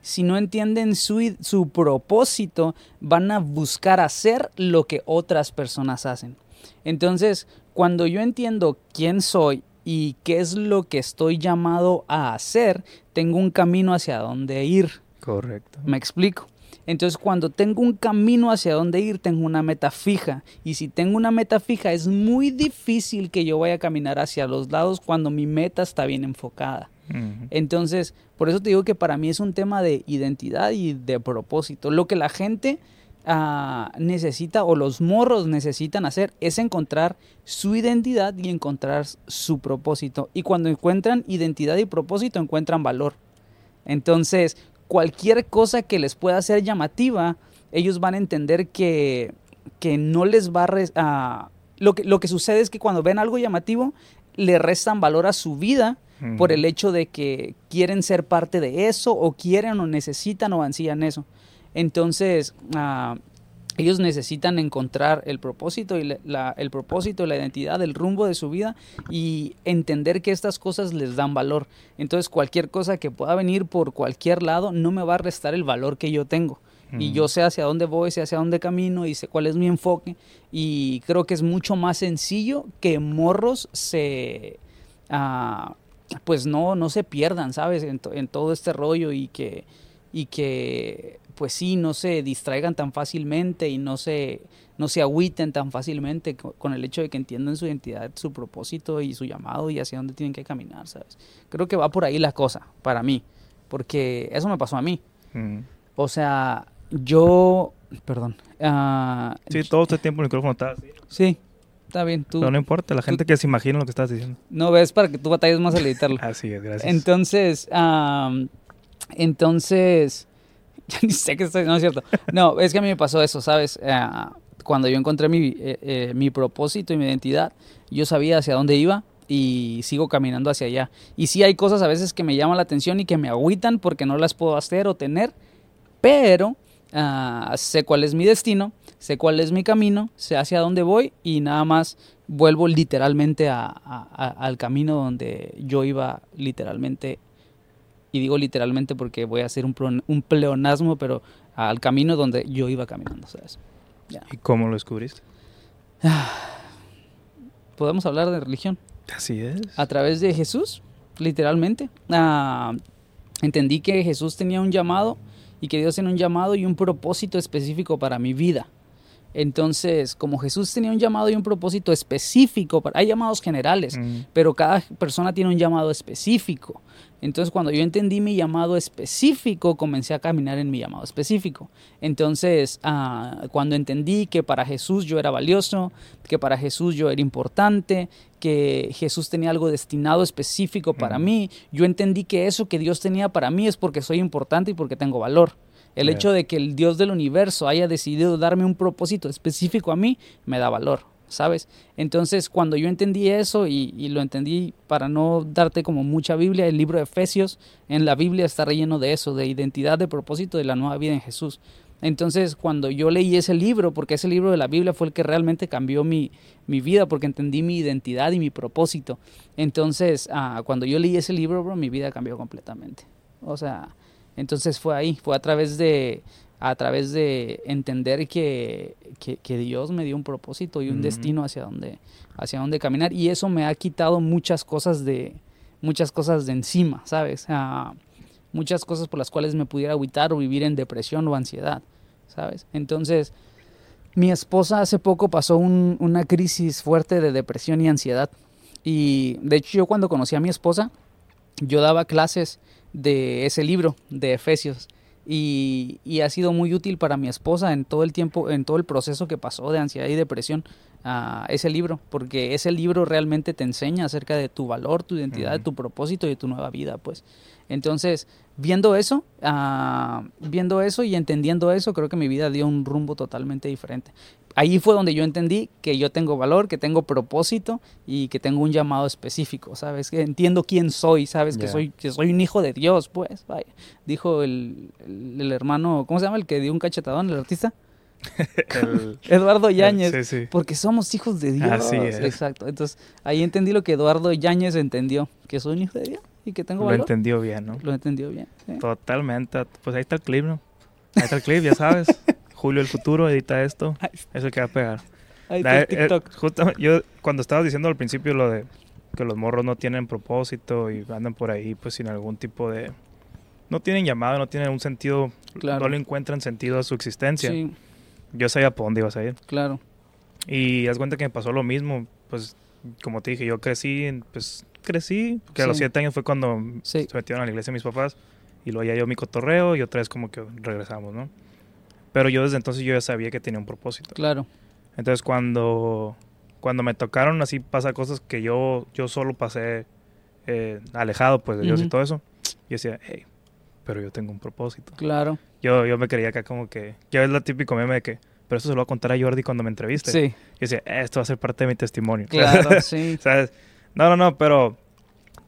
Speaker 2: Si no entienden su, su propósito, van a buscar hacer lo que otras personas hacen. Entonces, cuando yo entiendo quién soy y qué es lo que estoy llamado a hacer, tengo un camino hacia dónde ir.
Speaker 1: Correcto.
Speaker 2: Me explico. Entonces, cuando tengo un camino hacia dónde ir, tengo una meta fija. Y si tengo una meta fija, es muy difícil que yo vaya a caminar hacia los lados cuando mi meta está bien enfocada. Entonces, por eso te digo que para mí es un tema de identidad y de propósito. Lo que la gente ah, necesita o los morros necesitan hacer es encontrar su identidad y encontrar su propósito. Y cuando encuentran identidad y propósito, encuentran valor. Entonces, cualquier cosa que les pueda ser llamativa, ellos van a entender que, que no les va a... res- a- lo, que, lo que sucede es que cuando ven algo llamativo, le restan valor a su vida por el hecho de que quieren ser parte de eso o quieren o necesitan o ansían eso. Entonces, ah, ellos necesitan encontrar el propósito y la, el propósito, la identidad, el rumbo de su vida y entender que estas cosas les dan valor. Entonces, cualquier cosa que pueda venir por cualquier lado no me va a restar el valor que yo tengo. Y yo sé hacia dónde voy, sé hacia dónde camino y sé cuál es mi enfoque. Y creo que es mucho más sencillo que morros se, ah, pues no, no se pierdan, ¿sabes? En, to- en todo este rollo y que, y que, pues sí, no se distraigan tan fácilmente y no se, no se agüiten tan fácilmente co- con el hecho de que entiendan su identidad, su propósito y su llamado y hacia dónde tienen que caminar, ¿sabes? Creo que va por ahí la cosa, para mí, porque eso me pasó a mí.
Speaker 1: Ujú.
Speaker 2: O sea, yo, perdón, ah,
Speaker 1: Sí, todo este tiempo el micrófono está así.
Speaker 2: sí, está bien, tú
Speaker 1: Pero no importa, la gente que se imagina lo que estás diciendo.
Speaker 2: no ves para que tú batalles más al editarlo. [LAUGHS]
Speaker 1: Así es, gracias.
Speaker 2: Entonces, am, entonces, [LAUGHS] ya ni sé qué estoy, no es cierto. No, es que a mí me pasó eso, ¿sabes? Ah, cuando yo encontré mi, eh, eh, mi propósito y mi identidad, yo sabía hacia dónde iba y sigo caminando hacia allá. Y sí hay cosas a veces que me llaman la atención y que me agüitan porque no las puedo hacer o tener, pero ah, sé cuál es mi destino, sé cuál es mi camino, sé hacia dónde voy y nada más vuelvo literalmente a- a- a- al camino donde yo iba literalmente, y digo literalmente porque voy a hacer un, plon- un pleonasmo, pero al camino donde yo iba caminando, ¿sabes?
Speaker 1: ¿Y cómo lo descubriste? [SIGHS]
Speaker 2: Podemos hablar de religión.
Speaker 1: Así es.
Speaker 2: a través de Jesús, literalmente. Ah, entendí que Jesús tenía un llamado y que Dios tenía un llamado y un propósito específico para mi vida. Entonces, como Jesús tenía un llamado y un propósito específico, para- hay llamados generales,
Speaker 1: Mm.
Speaker 2: pero cada persona tiene un llamado específico. Entonces, cuando yo entendí mi llamado específico, comencé a caminar en mi llamado específico. Entonces, ah, cuando entendí que para Jesús yo era valioso, que para Jesús yo era importante, que Jesús tenía algo destinado específico para
Speaker 1: Ujú.
Speaker 2: mí, yo entendí que eso que Dios tenía para mí es porque soy importante y porque tengo valor. El hecho de que el Dios del universo haya decidido darme un propósito específico a mí, me da valor, ¿sabes? Entonces, cuando yo entendí eso y, y lo entendí para no darte como mucha Biblia, el libro de Efesios en la Biblia está relleno de eso, de identidad, de propósito de la nueva vida en Jesús. Entonces, cuando yo leí ese libro, porque ese libro de la Biblia fue el que realmente cambió mi, mi vida, porque entendí mi identidad y mi propósito. Entonces, ah, cuando yo leí ese libro, bro, mi vida cambió completamente. O sea, entonces fue ahí, fue a través de, a través de entender que, que, que Dios me dio un propósito y un destino hacia donde, hacia donde caminar. Y eso me ha quitado muchas cosas de, muchas cosas de encima, ¿sabes? Ah, muchas cosas por las cuales me pudiera agüitar o vivir en depresión o ansiedad, ¿sabes? Entonces, mi esposa hace poco pasó un- una crisis fuerte de depresión y ansiedad. Y de hecho yo cuando conocí a mi esposa, yo daba clases de ese libro, de Efesios. Y, y ha sido muy útil para mi esposa en todo el tiempo, en todo el proceso que pasó de ansiedad y depresión, a ese libro, porque ese libro realmente te enseña acerca de tu valor, tu identidad, de
Speaker 1: Ujú.
Speaker 2: tu propósito y de tu nueva vida, pues. Entonces, viendo eso, ah, viendo eso y entendiendo eso, creo que mi vida dio un rumbo totalmente diferente. Ahí fue donde yo entendí que yo tengo valor, que tengo propósito y que tengo un llamado específico, ¿sabes? Que entiendo quién soy, ¿sabes? Que soy que soy un hijo de Dios, pues, vaya. Dijo el, el, el hermano, ¿cómo se llama? El que dio un cachetadón, el artista. [LAUGHS]
Speaker 1: El-
Speaker 2: Eduardo Yáñez.
Speaker 1: Sí, sí.
Speaker 2: Porque somos hijos de Dios.
Speaker 1: Así es.
Speaker 2: Exacto. Entonces, ahí entendí lo que Eduardo Yáñez entendió, que soy un hijo de Dios y que tengo
Speaker 1: Lo
Speaker 2: valor.
Speaker 1: entendió bien, ¿no?
Speaker 2: Lo entendió bien.
Speaker 1: Totalmente. Pues ahí está el clip, ¿no? Ahí está el clip, ya sabes. [LAUGHS] Julio el futuro edita esto. Es el que va a pegar.
Speaker 2: Ahí está el
Speaker 1: eh,
Speaker 2: TikTok.
Speaker 1: justamente, yo cuando estabas diciendo al principio lo de que los morros no tienen propósito y andan por ahí pues sin algún tipo de... No tienen llamado, no tienen un sentido,
Speaker 2: Claro.
Speaker 1: no le encuentran sentido a su existencia.
Speaker 2: Sí,
Speaker 1: Yo sabía por dónde ibas a ir.
Speaker 2: claro.
Speaker 1: Y haz cuenta que me pasó lo mismo, pues como te dije, yo crecí, pues crecí, porque a los siete años fue cuando
Speaker 2: Sí.
Speaker 1: se metieron a la iglesia mis papás y luego ya yo mi cotorreo y otra vez como que regresamos, ¿no? Pero yo desde entonces yo ya sabía que tenía un propósito.
Speaker 2: Claro.
Speaker 1: Entonces cuando, cuando me tocaron así pasa cosas que yo, yo solo pasé eh, alejado pues de Dios y todo eso, yo decía, hey, pero yo tengo un propósito.
Speaker 2: Claro.
Speaker 1: Yo, yo me creía acá como que, ya es lo típico meme de que, pero esto se lo voy a contar a Jordi cuando me entreviste.
Speaker 2: Sí.
Speaker 1: Yo decía, "Eh, esto va a ser parte de mi testimonio.
Speaker 2: Claro, [LAUGHS] sí.
Speaker 1: ¿Sabes? No, no, no, pero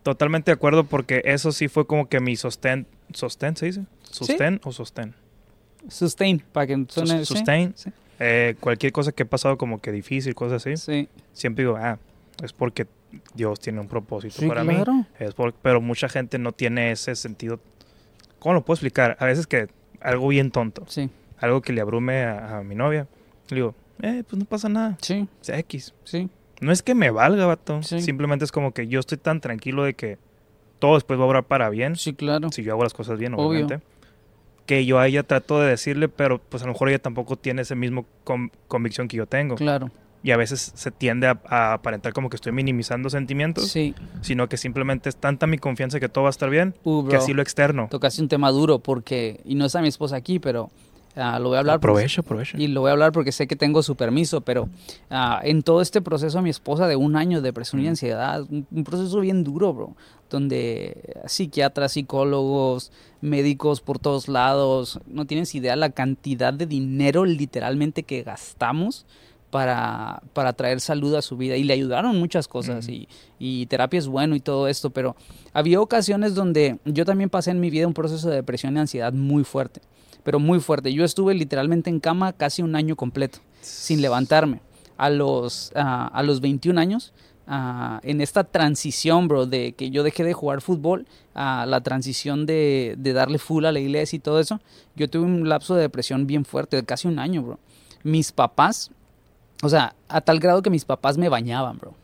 Speaker 1: totalmente de acuerdo porque eso sí fue como que mi sostén, sostén, ¿se dice? ¿Sostén o sostén?
Speaker 2: Sustain, para que suene.
Speaker 1: sustain.
Speaker 2: Sí.
Speaker 1: Eh, cualquier cosa que he pasado como que difícil, cosas así,
Speaker 2: Sí,
Speaker 1: siempre digo, ah, es porque Dios tiene un propósito
Speaker 2: Sí,
Speaker 1: para mí.
Speaker 2: claro.
Speaker 1: Es por- pero mucha gente no tiene ese sentido. ¿Cómo lo puedo explicar? A veces que algo bien tonto,
Speaker 2: Sí,
Speaker 1: algo que le abrume a, a mi novia, le digo, eh, pues no pasa nada,
Speaker 2: sí,
Speaker 1: es X.
Speaker 2: sí.
Speaker 1: No es que me valga, vato.
Speaker 2: Sí.
Speaker 1: Simplemente es como que yo estoy tan tranquilo de que todo después va a obrar para bien.
Speaker 2: Sí, claro.
Speaker 1: Si yo hago las cosas bien,
Speaker 2: Obvio.
Speaker 1: obviamente. Que yo a ella trato de decirle, pero pues a lo mejor ella tampoco tiene ese mismo con- convicción que yo tengo.
Speaker 2: Claro.
Speaker 1: Y a veces se tiende a, a aparentar como que estoy minimizando sentimientos,
Speaker 2: Sí.
Speaker 1: sino que simplemente es tanta mi confianza que todo va a estar bien,
Speaker 2: Uh,
Speaker 1: que así lo externo.
Speaker 2: tocaste un tema duro porque, y no está mi esposa aquí, pero ah, lo voy a hablar.
Speaker 1: aprovecha.
Speaker 2: Y lo voy a hablar porque sé que tengo su permiso, pero ah, en todo este proceso a mi esposa de un año de depresión y ansiedad, un, un proceso bien duro, bro, donde psiquiatras, psicólogos, médicos por todos lados, no tienes idea la cantidad de dinero literalmente que gastamos para, para traer salud a su vida y le ayudaron muchas cosas y, y terapia es bueno y todo esto, pero había ocasiones donde yo también pasé en mi vida un proceso de depresión y ansiedad muy fuerte, pero muy fuerte. Yo estuve literalmente en cama casi un año completo, sin levantarme. A los, ah, a los 21 años, ah, en esta transición, bro, de que yo dejé de jugar fútbol, a la transición de, de darle full a la iglesia y todo eso, yo tuve un lapso de depresión bien fuerte, de casi un año, bro. Mis papás, o sea, a tal grado que mis papás me bañaban, bro.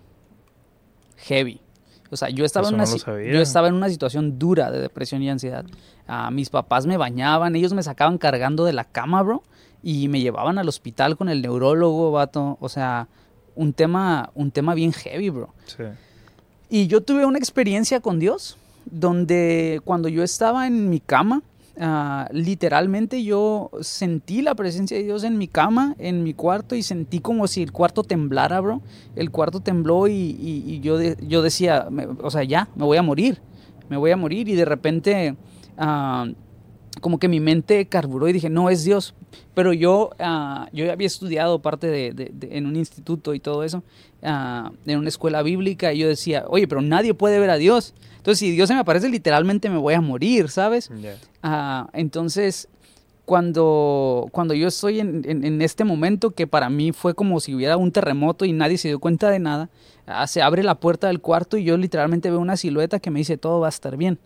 Speaker 2: Heavy. O sea, yo estaba,
Speaker 1: Eso
Speaker 2: en una,
Speaker 1: no
Speaker 2: yo estaba en una situación dura de depresión y ansiedad. Ah, mis papás me bañaban, ellos me sacaban cargando de la cama, bro, y me llevaban al hospital con el neurólogo, vato. O sea, un tema, un tema bien heavy, bro.
Speaker 1: Sí.
Speaker 2: Y yo tuve una experiencia con Dios, donde cuando yo estaba en mi cama, ah, literalmente yo sentí la presencia de Dios en mi cama, en mi cuarto, y sentí como si el cuarto temblara, bro. El cuarto tembló y, y- yo, yo decía, me- o sea, ya, me voy a morir, me voy a morir. Y de repente, ah, como que mi mente carburó y dije, no, es Dios. Pero yo, ah, yo había estudiado parte de, de- de- en un instituto y todo eso, ah, en una escuela bíblica, y yo decía, oye, pero nadie puede ver a Dios. Entonces, si Dios se me aparece, literalmente me voy a morir, ¿sabes? Ah, entonces, cuando, cuando yo estoy en, en- en este momento, que para mí fue como si hubiera un terremoto y nadie se dio cuenta de nada, se abre la puerta del cuarto y yo literalmente veo una silueta que me dice, todo va a estar bien.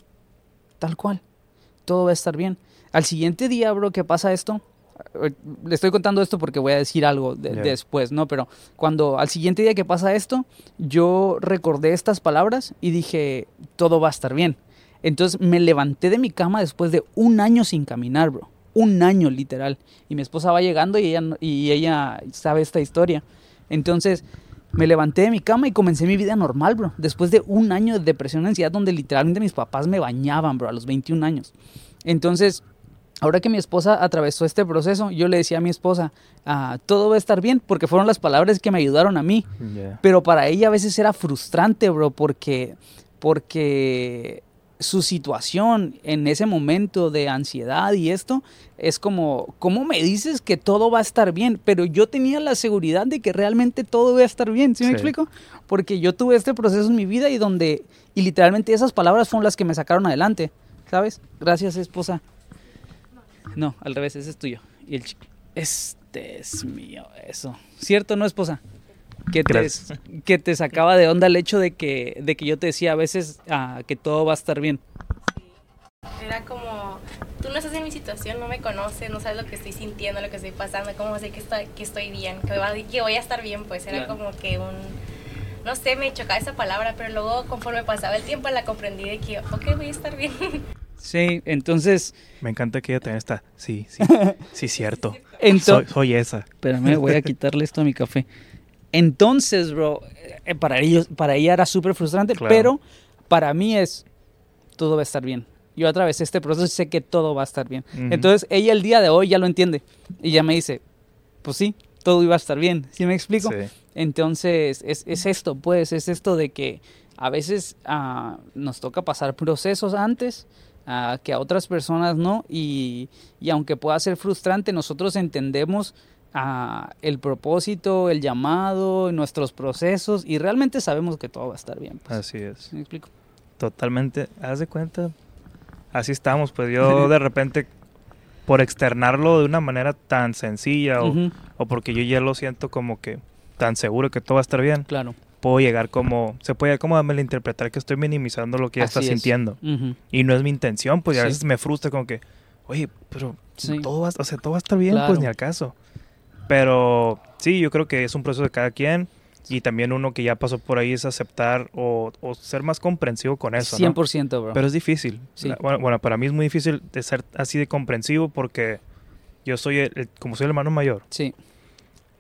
Speaker 2: Tal cual. Todo va a estar bien. Al siguiente día, bro, que pasa esto, eh, le estoy contando esto porque voy a decir algo de- después, ¿no? Pero cuando al siguiente día que pasa esto, yo recordé estas palabras y dije, todo va a estar bien. Entonces me levanté de mi cama después de un año sin caminar, bro. Un año, literal. Y mi esposa va llegando y ella, y ella sabe esta historia. Entonces me levanté de mi cama y comencé mi vida normal, bro. Después de un año de depresión y ansiedad donde literalmente mis papás me bañaban, bro, a los 21 años. Entonces, ahora que mi esposa atravesó este proceso, yo le decía a mi esposa, ah, todo va a estar bien, porque fueron las palabras que me ayudaron a mí. Pero para ella a veces era frustrante, bro, porque, porque su situación en ese momento de ansiedad y esto es como, ¿cómo me dices que todo va a estar bien? Pero yo tenía la seguridad de que realmente todo iba a estar bien, ¿sí me
Speaker 1: Sí.
Speaker 2: explico? Porque yo tuve este proceso en mi vida y donde, y literalmente esas palabras fueron las que me sacaron adelante, ¿sabes? Gracias, esposa. No, al revés, ese es tuyo. Y el chico, este es mío, eso. ¿Cierto, no, esposa? Que te, que te sacaba de onda el hecho de que, de que yo te decía a veces ah, que todo va a estar bien.
Speaker 3: Era como, tú no estás en mi situación, no me conoces, no sabes lo que estoy sintiendo, lo que estoy pasando, cómo sé que estoy, que estoy bien, que, va- que voy a estar bien, pues era
Speaker 2: Claro.
Speaker 3: como que un, no sé, me chocaba esa palabra, pero luego conforme pasaba el tiempo la comprendí de que, ok, voy a estar bien. [LAUGHS]
Speaker 2: Sí, entonces,
Speaker 1: Me encanta que ella también está. Sí, sí. [LAUGHS] Sí, cierto. Soy,
Speaker 2: entonces,
Speaker 1: soy esa.
Speaker 2: espérame, voy a quitarle esto a mi café. Entonces, bro, eh, para ellos, para ella era súper frustrante,
Speaker 1: Claro.
Speaker 2: pero para mí es, todo va a estar bien. Yo atravesé este proceso y sé que todo va a estar bien.
Speaker 1: Ujú.
Speaker 2: Entonces, ella el día de hoy ya lo entiende y ya me dice, pues sí, todo iba a estar bien. ¿Sí me explico?
Speaker 1: Sí.
Speaker 2: Entonces, es, es esto, pues, es esto de que a veces ah, nos toca pasar procesos antes ah, que a otras personas no, y, y aunque pueda ser frustrante, nosotros entendemos ah, el propósito, el llamado, nuestros procesos, y realmente sabemos que todo va a estar bien. pues.
Speaker 1: Así es.
Speaker 2: ¿Sí me explico?
Speaker 1: Totalmente. Haz de cuenta. Así estamos. Pues yo [LAUGHS] de repente, por externarlo de una manera tan sencilla o, o porque yo ya lo siento como que tan seguro que todo va a estar bien,
Speaker 2: claro.
Speaker 1: puedo llegar como, se puede como malinterpretar que estoy minimizando lo que ya
Speaker 2: Así
Speaker 1: estás
Speaker 2: es.
Speaker 1: sintiendo. Y no es mi intención, pues a veces me frustra como que, oye, pero
Speaker 2: Sí.
Speaker 1: todo va, o sea, todo va a estar bien,
Speaker 2: Claro.
Speaker 1: pues ni al caso. Pero sí, yo creo que es un proceso de cada quien y también uno que ya pasó por ahí es aceptar o, o ser más comprensivo con eso, ¿no?
Speaker 2: 100%, bro.
Speaker 1: Pero es difícil.
Speaker 2: Sí.
Speaker 1: Bueno, bueno, para mí es muy difícil de ser así de comprensivo porque yo soy, el, el- como soy el hermano mayor,
Speaker 2: sí,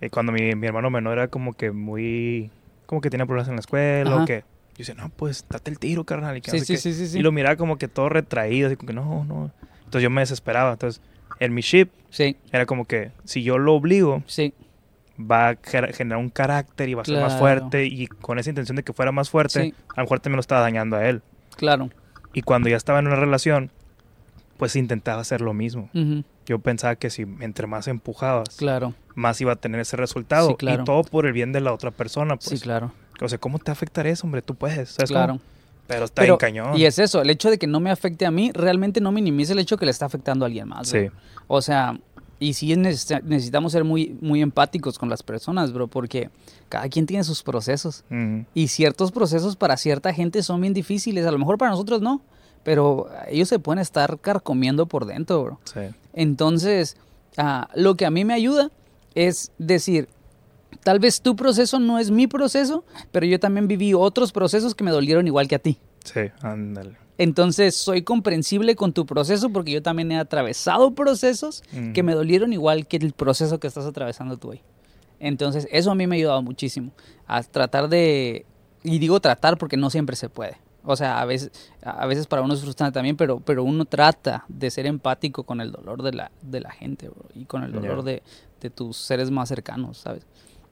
Speaker 1: eh, cuando mi, mi hermano menor era como que muy, como que tenía problemas en la escuela
Speaker 2: Ajá.
Speaker 1: o que, yo decía, no, pues date el tiro, carnal. Y, que no
Speaker 2: sí,
Speaker 1: sé
Speaker 2: sí,
Speaker 1: qué.
Speaker 2: sí, sí, sí.
Speaker 1: y lo miraba como que todo retraído, así como que no, no. Entonces yo me desesperaba. Entonces, en mi ship
Speaker 2: Sí,
Speaker 1: era como que si yo lo obligo,
Speaker 2: sí,
Speaker 1: va a generar un carácter y va a ser más
Speaker 2: Claro.
Speaker 1: fuerte. Y con esa intención de que fuera más fuerte,
Speaker 2: Sí.
Speaker 1: a lo mejor también lo estaba dañando a él.
Speaker 2: claro.
Speaker 1: Y cuando ya estaba en una relación, pues intentaba hacer lo mismo. Yo pensaba que si entre más empujabas,
Speaker 2: claro,
Speaker 1: más iba a tener ese resultado.
Speaker 2: Sí, claro.
Speaker 1: Y todo por el bien de la otra persona. Pues.
Speaker 2: sí, claro,
Speaker 1: O sea, ¿cómo te afectaría eso, hombre? Tú puedes. ¿sabes cómo? Pero está
Speaker 2: Pero-
Speaker 1: bien cañón.
Speaker 2: Y es eso, el hecho de que no me afecte a mí realmente no minimiza el hecho que le está afectando a alguien más. bro.
Speaker 1: Sí.
Speaker 2: O sea, y sí neces- necesitamos ser muy, muy empáticos con las personas, bro, porque cada quien tiene sus procesos. Y ciertos procesos para cierta gente son bien difíciles. A lo mejor para nosotros no, pero ellos se pueden estar carcomiendo por dentro, bro.
Speaker 1: Sí.
Speaker 2: Entonces, ah, lo que a mí me ayuda es decir, tal vez tu proceso no es mi proceso, pero yo también viví otros procesos que me dolieron igual que a ti.
Speaker 1: Sí, ándale.
Speaker 2: Entonces, soy comprensible con tu proceso porque yo también he atravesado procesos que me dolieron igual que el proceso que estás atravesando tú hoy. Entonces, eso a mí me ha ayudado muchísimo a tratar de, y digo tratar porque no siempre se puede. O sea, a veces, a veces para uno es frustrante también, pero, pero uno trata de ser empático con el dolor de la, de la gente bro, y con el dolor de, de tus seres más cercanos, ¿sabes?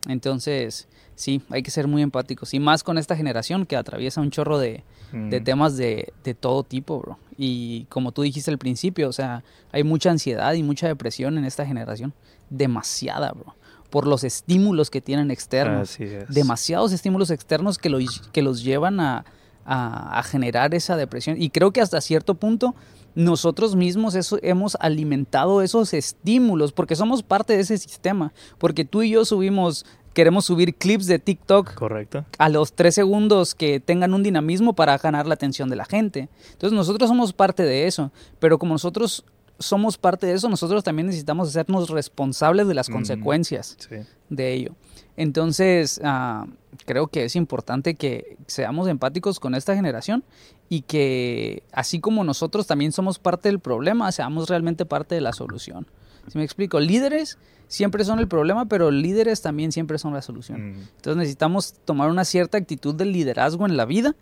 Speaker 2: Entonces, sí, hay que ser muy empáticos. Y más con esta generación que atraviesa un chorro de, de temas de, de todo tipo, bro. Y como tú dijiste al principio, o sea, hay mucha ansiedad y mucha depresión en esta generación. Demasiada, bro. Por los estímulos que tienen externos.
Speaker 1: Así es.
Speaker 2: Demasiados estímulos externos que, lo- que los llevan a, a- a generar esa depresión. Y creo que hasta cierto punto nosotros mismos eso, hemos alimentado esos estímulos porque somos parte de ese sistema. Porque tú y yo subimos, queremos subir clips de TikTok
Speaker 1: Correcto.
Speaker 2: a los tres segundos que tengan un dinamismo para ganar la atención de la gente. Entonces nosotros somos parte de eso, pero como nosotros somos parte de eso, nosotros también necesitamos hacernos responsables de las
Speaker 1: Mm.
Speaker 2: consecuencias
Speaker 1: Sí.
Speaker 2: de ello. Entonces, ah, creo que es importante que seamos empáticos con esta generación y que así como nosotros también somos parte del problema, seamos realmente parte de la solución. Si me explico, líderes siempre son el problema, pero líderes también siempre son la solución.
Speaker 1: Mm.
Speaker 2: Entonces necesitamos tomar una cierta actitud del liderazgo en la vida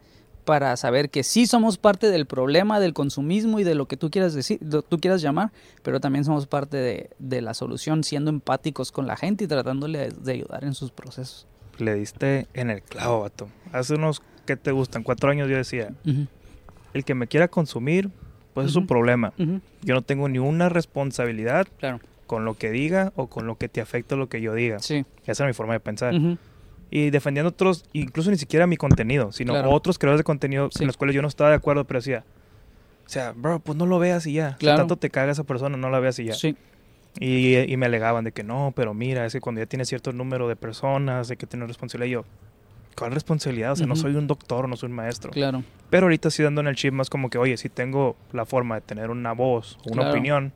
Speaker 2: para saber que sí somos parte del problema del consumismo y de lo que tú quieras decir, tú quieras llamar, pero también somos parte de, de la solución, siendo empáticos con la gente y tratándole de, ayudar en sus procesos.
Speaker 1: Le diste en el clavo, vato. Hace unos, ¿qué te gustan? Cuatro años yo decía,
Speaker 2: Ujú,
Speaker 1: el que me quiera consumir, pues es su
Speaker 2: Ujú.
Speaker 1: problema.
Speaker 2: ujú,
Speaker 1: Yo no tengo ni una responsabilidad
Speaker 2: Claro,
Speaker 1: con lo que diga o con lo que te afecte lo que yo diga.
Speaker 2: sí.
Speaker 1: Esa es mi forma de pensar. Y defendiendo otros, incluso ni siquiera mi contenido, sino
Speaker 2: Claro.
Speaker 1: otros creadores de contenido
Speaker 2: Sí.
Speaker 1: en los cuales yo no estaba de acuerdo, pero decía, o sea, bro, pues no lo veas y ya.
Speaker 2: Claro.
Speaker 1: Si tanto te caga esa persona, no la veas y ya.
Speaker 2: Sí,
Speaker 1: Y, y me alegaban de que no, pero mira, es que cuando ya tienes cierto número de personas, de que tienes responsabilidad, y yo, ¿cuál responsabilidad? O sea, no soy un doctor, no soy un maestro.
Speaker 2: claro.
Speaker 1: Pero ahorita sí dando en el chip más como que, oye, si tengo la forma de tener una voz, una
Speaker 2: Claro.
Speaker 1: opinión,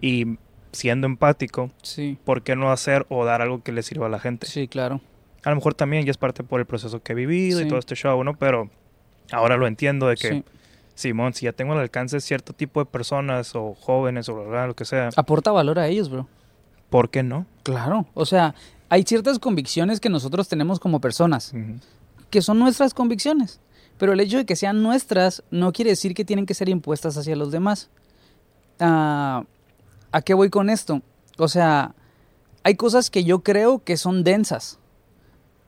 Speaker 1: y siendo empático,
Speaker 2: Sí,
Speaker 1: ¿por qué no hacer o dar algo que le sirva a la gente?
Speaker 2: sí, claro.
Speaker 1: A lo mejor también ya es parte por el proceso que he vivido y todo este show, ¿no? Pero ahora lo entiendo de que,
Speaker 2: Sí.
Speaker 1: Simón, si ya tengo al alcance cierto tipo de personas o jóvenes o bla, lo que sea,
Speaker 2: Aporta valor a ellos, bro.
Speaker 1: ¿por qué no?
Speaker 2: Claro. O sea, hay ciertas convicciones que nosotros tenemos como personas. Que son nuestras convicciones. Pero el hecho de que sean nuestras no quiere decir que tienen que ser impuestas hacia los demás. Ah, ¿A qué voy con esto? O sea, hay cosas que yo creo que son densas,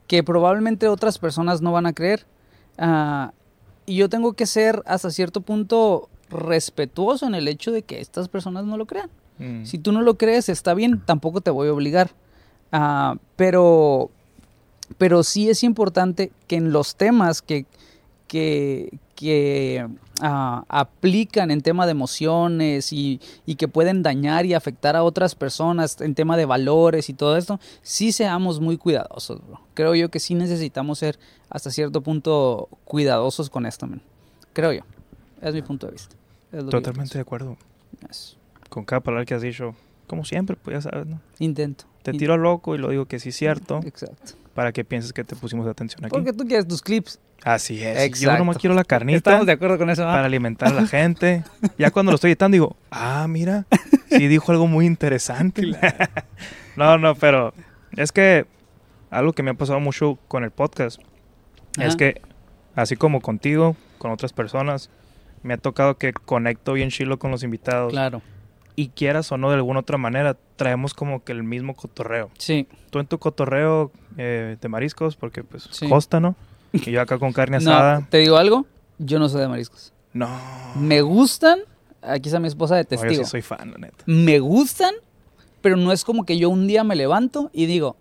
Speaker 2: que probablemente otras personas no van a creer. Ah, y yo tengo que ser hasta cierto punto respetuoso en el hecho de que estas personas no lo crean.
Speaker 1: Mm.
Speaker 2: Si tú no lo crees, está bien, tampoco te voy a obligar. Ah, pero, pero sí es importante que en los temas que, que, que ah, aplican en tema de emociones y, y que pueden dañar y afectar a otras personas en tema de valores y todo esto, sí seamos muy cuidadosos. bro. Creo yo que sí necesitamos ser hasta cierto punto cuidadosos con esto, man. Creo yo. Es mi punto de vista.
Speaker 1: Totalmente de acuerdo. Con cada palabra que has dicho, como siempre, pues ya sabes, ¿no?
Speaker 2: Intento.
Speaker 1: Te tiro loco y lo digo que sí es cierto,
Speaker 2: Exacto.
Speaker 1: Para que pienses que te pusimos atención aquí.
Speaker 2: Porque tú quieres tus clips.
Speaker 1: Así es. Yo
Speaker 2: Exacto.
Speaker 1: nomás quiero la carnita
Speaker 2: Estamos de acuerdo con eso,
Speaker 1: para alimentar a la gente. Ya cuando lo estoy editando digo, ah, mira, sí dijo algo muy interesante. [LAUGHS] [LAUGHS] no, no, pero es que algo que me ha pasado mucho con el podcast es que, así como contigo, con otras personas, me ha tocado que conecto bien chilo con los invitados.
Speaker 2: Claro.
Speaker 1: Y quieras o no, de alguna otra manera, traemos como que el mismo cotorreo.
Speaker 2: Sí.
Speaker 1: Tú en tu cotorreo eh, de mariscos, porque pues
Speaker 2: Sí.
Speaker 1: costa, ¿no? Y yo acá con carne [LAUGHS] asada.
Speaker 2: No, te digo algo. Yo no soy de mariscos.
Speaker 1: No.
Speaker 2: Me gustan. Aquí está mi esposa de
Speaker 1: No, yo
Speaker 2: testigo.
Speaker 1: sí soy fan, la neta.
Speaker 2: Me gustan, pero no es como que yo un día me levanto y digo,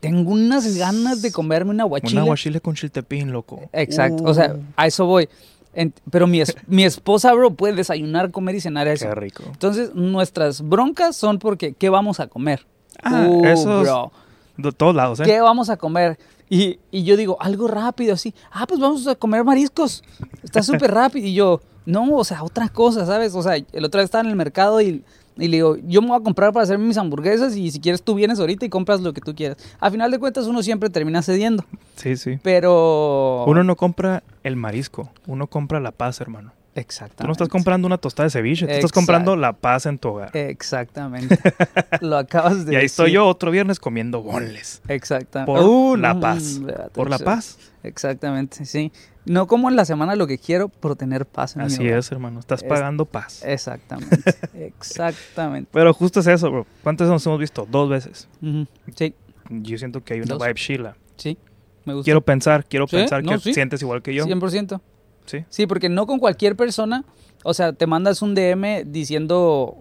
Speaker 2: tengo unas ganas de comerme una
Speaker 1: Un
Speaker 2: guachile.
Speaker 1: aguachile con chiltepín, loco.
Speaker 2: Exacto. O sea,
Speaker 1: Uh,
Speaker 2: a eso voy. En- pero mi, es- mi esposa, bro, puede desayunar, comer y cenar eso.
Speaker 1: qué rico.
Speaker 2: Entonces, nuestras broncas son porque, ¿qué vamos a comer?
Speaker 1: Ah,
Speaker 2: Uh,
Speaker 1: esos-
Speaker 2: bro.
Speaker 1: De todos lados, ¿eh?
Speaker 2: ¿Qué vamos a comer? Y, y yo digo, algo rápido, así. Ah, pues vamos a comer mariscos. Está súper [LAUGHS] rápido. Y yo, no, o sea, otra cosa, ¿sabes? O sea, el otro día estaba en el mercado y, y le digo, yo me voy a comprar para hacer mis hamburguesas y si quieres tú vienes ahorita y compras lo que tú quieras. A final de cuentas uno siempre termina cediendo.
Speaker 1: Sí, sí.
Speaker 2: Pero...
Speaker 1: Uno no compra el marisco, uno compra la paz, hermano.
Speaker 2: Exactamente.
Speaker 1: Tú no estás comprando una tostada de ceviche, tú estás comprando la paz en tu hogar.
Speaker 2: Exactamente. [LAUGHS] lo acabas de
Speaker 1: y ahí estoy
Speaker 2: decir.
Speaker 1: yo otro viernes comiendo bonles.
Speaker 2: Exactamente.
Speaker 1: Por la paz. Por la paz.
Speaker 2: Exactamente, sí. No como en la semana lo que quiero por tener paz en mi
Speaker 1: Así
Speaker 2: hogar.
Speaker 1: es, hermano. Estás
Speaker 2: Es-
Speaker 1: pagando paz.
Speaker 2: Exactamente, [LAUGHS] exactamente.
Speaker 1: Pero justo es eso, bro. ¿Cuántas nos hemos visto? Dos veces.
Speaker 2: Sí,
Speaker 1: Yo siento que hay una
Speaker 2: Dos.
Speaker 1: vibe chila.
Speaker 2: sí, me gusta.
Speaker 1: Quiero pensar, quiero
Speaker 2: Sí,
Speaker 1: pensar
Speaker 2: no,
Speaker 1: que
Speaker 2: sí.
Speaker 1: sientes igual que yo.
Speaker 2: 100%.
Speaker 1: Sí.
Speaker 2: Sí, porque no con cualquier persona, o sea, te mandas un DM diciendo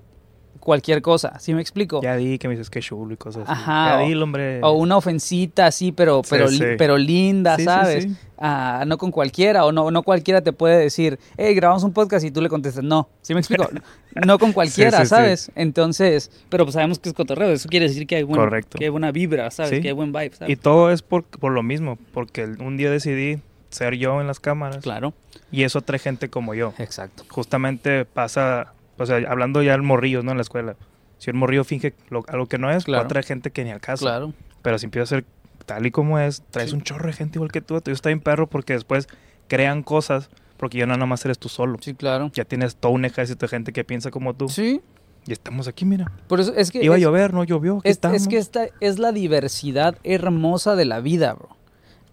Speaker 2: cualquier cosa, ¿sí me explico?
Speaker 1: Ya di que me dices que chulo y cosas así.
Speaker 2: Ajá,
Speaker 1: Ya di, hombre.
Speaker 2: O una ofensita así, pero,
Speaker 1: Sí,
Speaker 2: pero, li- pero linda,
Speaker 1: Sí,
Speaker 2: ¿sabes? Ah, no con cualquiera, o no, no cualquiera te puede decir, hey, grabamos un podcast y tú le contestas, no. ¿Sí me explico? [LAUGHS] no con cualquiera. ¿sabes? Entonces, pero pues sabemos que es cotorreo, eso quiere decir que hay, buen,
Speaker 1: Correcto.
Speaker 2: que hay buena vibra, ¿sabes? Que hay buen vibe, ¿sabes?
Speaker 1: Y todo es por, por lo mismo, porque un día decidí ser yo en las cámaras
Speaker 2: Claro,
Speaker 1: y eso atrae gente como yo.
Speaker 2: exacto.
Speaker 1: Justamente pasa O sea, hablando ya del morrillo, ¿no? En la escuela. Si el morrillo finge lo- algo que no es, va
Speaker 2: Claro.
Speaker 1: a traer gente que ni al caso.
Speaker 2: Claro.
Speaker 1: Pero si empieza a ser tal y como es, traes
Speaker 2: Sí.
Speaker 1: un chorro de gente igual que tú. Tú está bien perro porque después crean cosas porque ya no nada más eres tú solo.
Speaker 2: Sí, claro.
Speaker 1: Ya tienes todo un ejército de gente que piensa como tú.
Speaker 2: Sí.
Speaker 1: Y estamos aquí, mira.
Speaker 2: Por eso es que.
Speaker 1: Iba a llover, no llovió. Aquí
Speaker 2: Es,
Speaker 1: estamos.
Speaker 2: es que esta es la diversidad hermosa de la vida, bro.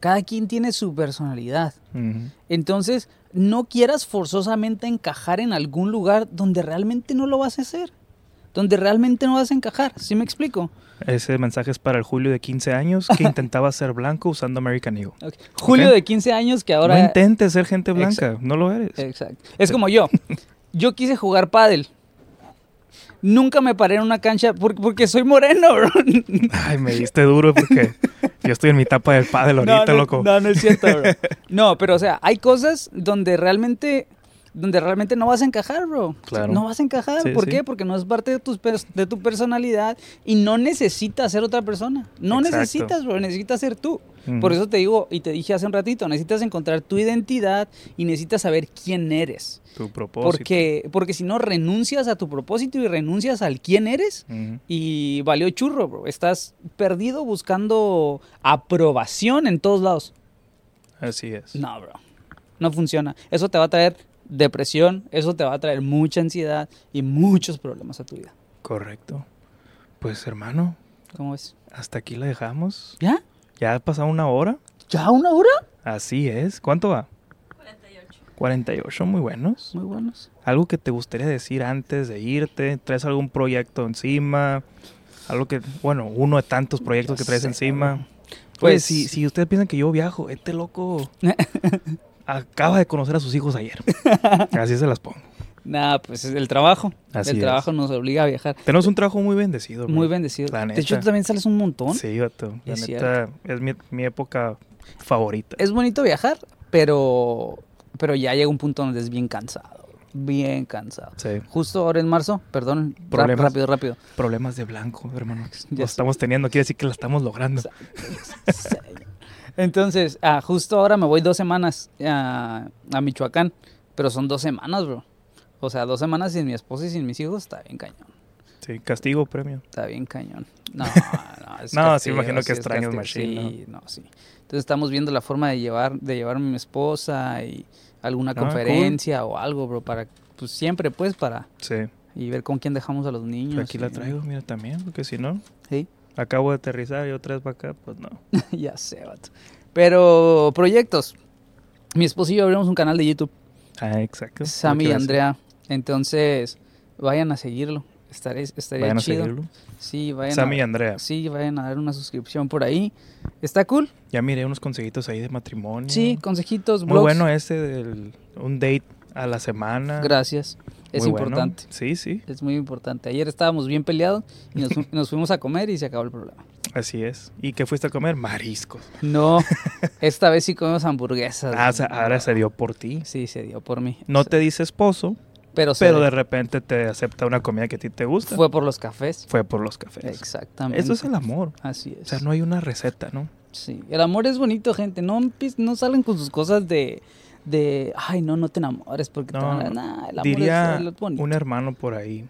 Speaker 2: Cada quien tiene su personalidad. Entonces, no quieras forzosamente encajar en algún lugar donde realmente no lo vas a hacer. Donde realmente no vas a encajar. ¿Sí me explico?
Speaker 1: Ese mensaje es para el Julio de 15 años que [LAUGHS] intentaba ser blanco usando American Eagle.
Speaker 2: Julio de 15 años que ahora...
Speaker 1: no intentes ser gente blanca,
Speaker 2: Exacto.
Speaker 1: no lo eres.
Speaker 2: Exacto. Es como yo. [LAUGHS] Yo quise jugar pádel. Nunca me paré en una cancha por- porque soy moreno, bro.
Speaker 1: Ay, me diste duro porque yo estoy en mi etapa del pádel ahorita,
Speaker 2: no, no,
Speaker 1: loco.
Speaker 2: No, no es cierto, bro. No, pero o sea, hay cosas donde realmente donde realmente no vas a encajar, bro.
Speaker 1: Claro.
Speaker 2: No vas a encajar.
Speaker 1: Sí,
Speaker 2: ¿Por
Speaker 1: sí.
Speaker 2: qué? Porque no es parte de, tus de tu personalidad y no necesitas ser otra persona. No
Speaker 1: Exacto.
Speaker 2: necesitas, bro. Necesitas ser tú. Por eso te digo, y te dije hace un ratito, necesitas encontrar tu identidad y necesitas saber quién eres.
Speaker 1: Tu propósito.
Speaker 2: Porque, porque si no, renuncias a tu propósito y renuncias al quién eres y valió churro, bro. Estás perdido buscando aprobación en todos lados.
Speaker 1: Así es.
Speaker 2: No, bro. No funciona. Eso te va a traer depresión, eso te va a traer mucha ansiedad y muchos problemas a tu vida.
Speaker 1: Correcto. Pues hermano,
Speaker 2: ¿Cómo ves?
Speaker 1: hasta aquí la dejamos.
Speaker 2: ¿Ya?
Speaker 1: Ya ha pasado una hora.
Speaker 2: ¿Ya una hora?
Speaker 1: Así es. ¿Cuánto va?
Speaker 3: 48.
Speaker 1: 48, muy buenos.
Speaker 2: Muy buenos.
Speaker 1: Algo que te gustaría decir antes de irte. ¿Traes algún proyecto encima? Algo que, bueno, uno de tantos proyectos que traes
Speaker 2: sé,
Speaker 1: encima. Pues,
Speaker 2: Pues-
Speaker 1: si, si ustedes piensan que yo viajo, este loco [LAUGHS] acaba de conocer a sus hijos ayer. [LAUGHS] Así se las pongo.
Speaker 2: Nada, pues es el trabajo.
Speaker 1: Así
Speaker 2: el
Speaker 1: es.
Speaker 2: trabajo nos obliga a viajar.
Speaker 1: Tenemos un trabajo muy bendecido.
Speaker 2: Muy bendecido.
Speaker 1: La
Speaker 2: De hecho, tú también sales un montón.
Speaker 1: Sí, vato. La
Speaker 2: Es
Speaker 1: neta, es mi, mi época favorita.
Speaker 2: Es bonito viajar, pero, pero ya llega un punto donde es bien cansado. Bien cansado.
Speaker 1: Sí.
Speaker 2: Justo ahora en marzo, perdón,
Speaker 1: Problemas.
Speaker 2: rápido, rápido.
Speaker 1: Problemas de blanco, hermano. Lo estamos teniendo, quiere decir que la estamos logrando.
Speaker 2: Entonces, ah, justo ahora me voy dos semanas a, a Michoacán, pero son dos semanas, bro. O sea, dos semanas sin mi esposa y sin mis hijos, está bien cañón.
Speaker 1: Sí, castigo, premio.
Speaker 2: Está bien cañón. No, [LAUGHS] no, es
Speaker 1: No, sí,
Speaker 2: castigo,
Speaker 1: imagino que
Speaker 2: sí
Speaker 1: extrañas
Speaker 2: castigo.
Speaker 1: machine,
Speaker 2: Sí, no, sí. Entonces estamos viendo la forma de llevar, de llevarme a mi esposa y alguna
Speaker 1: Ah, cool.
Speaker 2: conferencia o algo, bro, para, pues siempre, pues, para,
Speaker 1: Sí.
Speaker 2: y ver con quién dejamos a los niños.
Speaker 1: Aquí la traigo, mira, también, porque si no,
Speaker 2: Sí,
Speaker 1: acabo de aterrizar y otra vez para acá, pues no. [LAUGHS]
Speaker 2: ya sé, vato. Pero, proyectos. Mi esposo y yo abrimos un canal de YouTube.
Speaker 1: Ah, exacto.
Speaker 2: Sammy y
Speaker 1: a.
Speaker 2: Andrea. Entonces, vayan a seguirlo. Estaré, estaría
Speaker 1: Vayan a
Speaker 2: chido.
Speaker 1: seguirlo.
Speaker 2: Sí, vayan
Speaker 1: Sammy y
Speaker 2: a,
Speaker 1: Andrea.
Speaker 2: sí, vayan a dar una suscripción por ahí. ¿Está cool?
Speaker 1: Ya miré unos consejitos ahí de matrimonio.
Speaker 2: Sí, consejitos,
Speaker 1: Muy
Speaker 2: blogs.
Speaker 1: bueno ese del un date a la semana.
Speaker 2: Gracias. Es
Speaker 1: Muy bueno.
Speaker 2: importante.
Speaker 1: Sí, sí,
Speaker 2: Es muy importante. Ayer estábamos bien peleados y nos, fu- nos fuimos a comer y se acabó el problema.
Speaker 1: así es. ¿Y qué fuiste a comer? Mariscos.
Speaker 2: No, [LAUGHS] esta vez sí comimos hamburguesas.
Speaker 1: Ah, o sea, ahora se dio por ti.
Speaker 2: Sí, se dio por mí.
Speaker 1: No te dice esposo,
Speaker 2: pero,
Speaker 1: pero de repente te acepta una comida que a ti te gusta.
Speaker 2: fue por los cafés.
Speaker 1: Fue por los cafés.
Speaker 2: Exactamente.
Speaker 1: Eso es el amor.
Speaker 2: Así
Speaker 1: O
Speaker 2: es.
Speaker 1: sea, no hay una receta, ¿no?
Speaker 2: Sí, el amor es bonito, gente. No, no salen con sus cosas de, de, ay, no, no te enamores porque te
Speaker 1: No,
Speaker 2: van a... Nah, el amor
Speaker 1: Diría
Speaker 2: es,
Speaker 1: un hermano por ahí,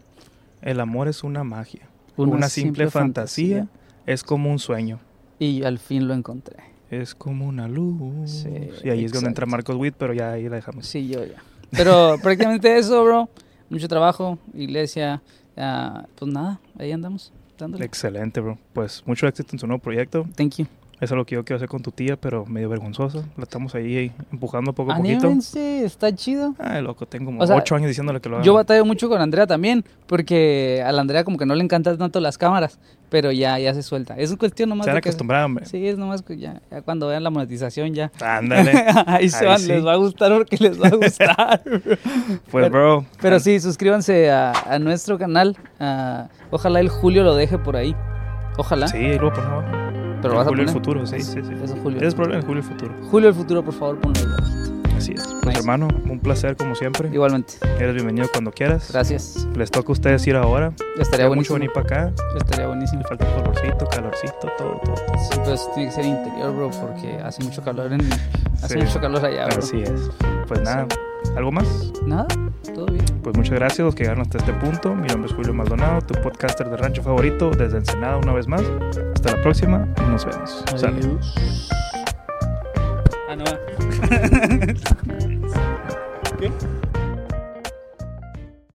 Speaker 1: el amor es una magia. Una, simple, fantasía, es como un sueño.
Speaker 2: Y al fin lo encontré.
Speaker 1: Es como una luz.
Speaker 2: Sí,
Speaker 1: y ahí es donde entra
Speaker 2: exacto.
Speaker 1: Marcos Witt, pero ya ahí la dejamos.
Speaker 2: Sí, yo ya. Pero [LAUGHS] prácticamente eso, bro. Mucho trabajo, iglesia. ah, pues nada, ahí andamos. Dándole.
Speaker 1: Excelente, bro. Pues mucho éxito en su nuevo proyecto.
Speaker 2: Thank you.
Speaker 1: Eso es lo que yo quiero hacer con tu tía, pero medio vergonzosa. La estamos ahí empujando poco a poquito.
Speaker 2: Está chido.
Speaker 1: Ay, loco, tengo como
Speaker 2: O sea,
Speaker 1: ocho años diciéndole que lo haga.
Speaker 2: Yo batallo mucho con Andrea también, porque a la Andrea como que no le encantan tanto las cámaras, pero ya, ya se suelta. Es cuestión nomás
Speaker 1: Se han
Speaker 2: de que...
Speaker 1: acostumbrado, hombre.
Speaker 2: Sí, es nomás que ya, ya cuando vean la monetización ya.
Speaker 1: Ándale. [LAUGHS]
Speaker 2: Ahí se van,
Speaker 1: sí.
Speaker 2: les va a gustar porque les va a gustar. [LAUGHS] [LAUGHS]
Speaker 1: Pues,
Speaker 2: Pero-
Speaker 1: bro.
Speaker 2: Pero sí, suscríbanse a, a nuestro canal. ah, ojalá el Julio lo deje por ahí. Ojalá.
Speaker 1: Sí, ahí lo ponemos.
Speaker 2: Pero vas a
Speaker 1: Julio el
Speaker 2: poner.
Speaker 1: futuro, sí, sí, sí.
Speaker 2: Eso, Julio.
Speaker 1: Es problema, Julio el futuro.
Speaker 2: Julio el futuro, por favor, ponlo ahí.
Speaker 1: Así es. Pues,
Speaker 2: Nice.
Speaker 1: hermano, un placer como siempre.
Speaker 2: Igualmente.
Speaker 1: Eres bienvenido cuando quieras.
Speaker 2: Gracias.
Speaker 1: Les toca a ustedes ir ahora.
Speaker 2: Estaría
Speaker 1: Hay mucho
Speaker 2: buenísimo.
Speaker 1: venir para acá.
Speaker 2: Estaría buenísimo.
Speaker 1: Le falta colorcito, calorcito, todo, todo.
Speaker 2: Sí, eso tiene que ser interior, bro, porque hace mucho calor en... Hace
Speaker 1: Sí.
Speaker 2: mucho calor allá, bro.
Speaker 1: Así es. Pues nada, ¿algo más?
Speaker 2: Nada, todo bien.
Speaker 1: pues muchas gracias a los que llegaron hasta este punto. Mi nombre es Julio Maldonado, tu podcaster de rancho favorito desde Ensenada una vez más. Hasta la próxima y nos vemos.
Speaker 2: Adiós. [LAUGHS] [LAUGHS] no. ¿Qué?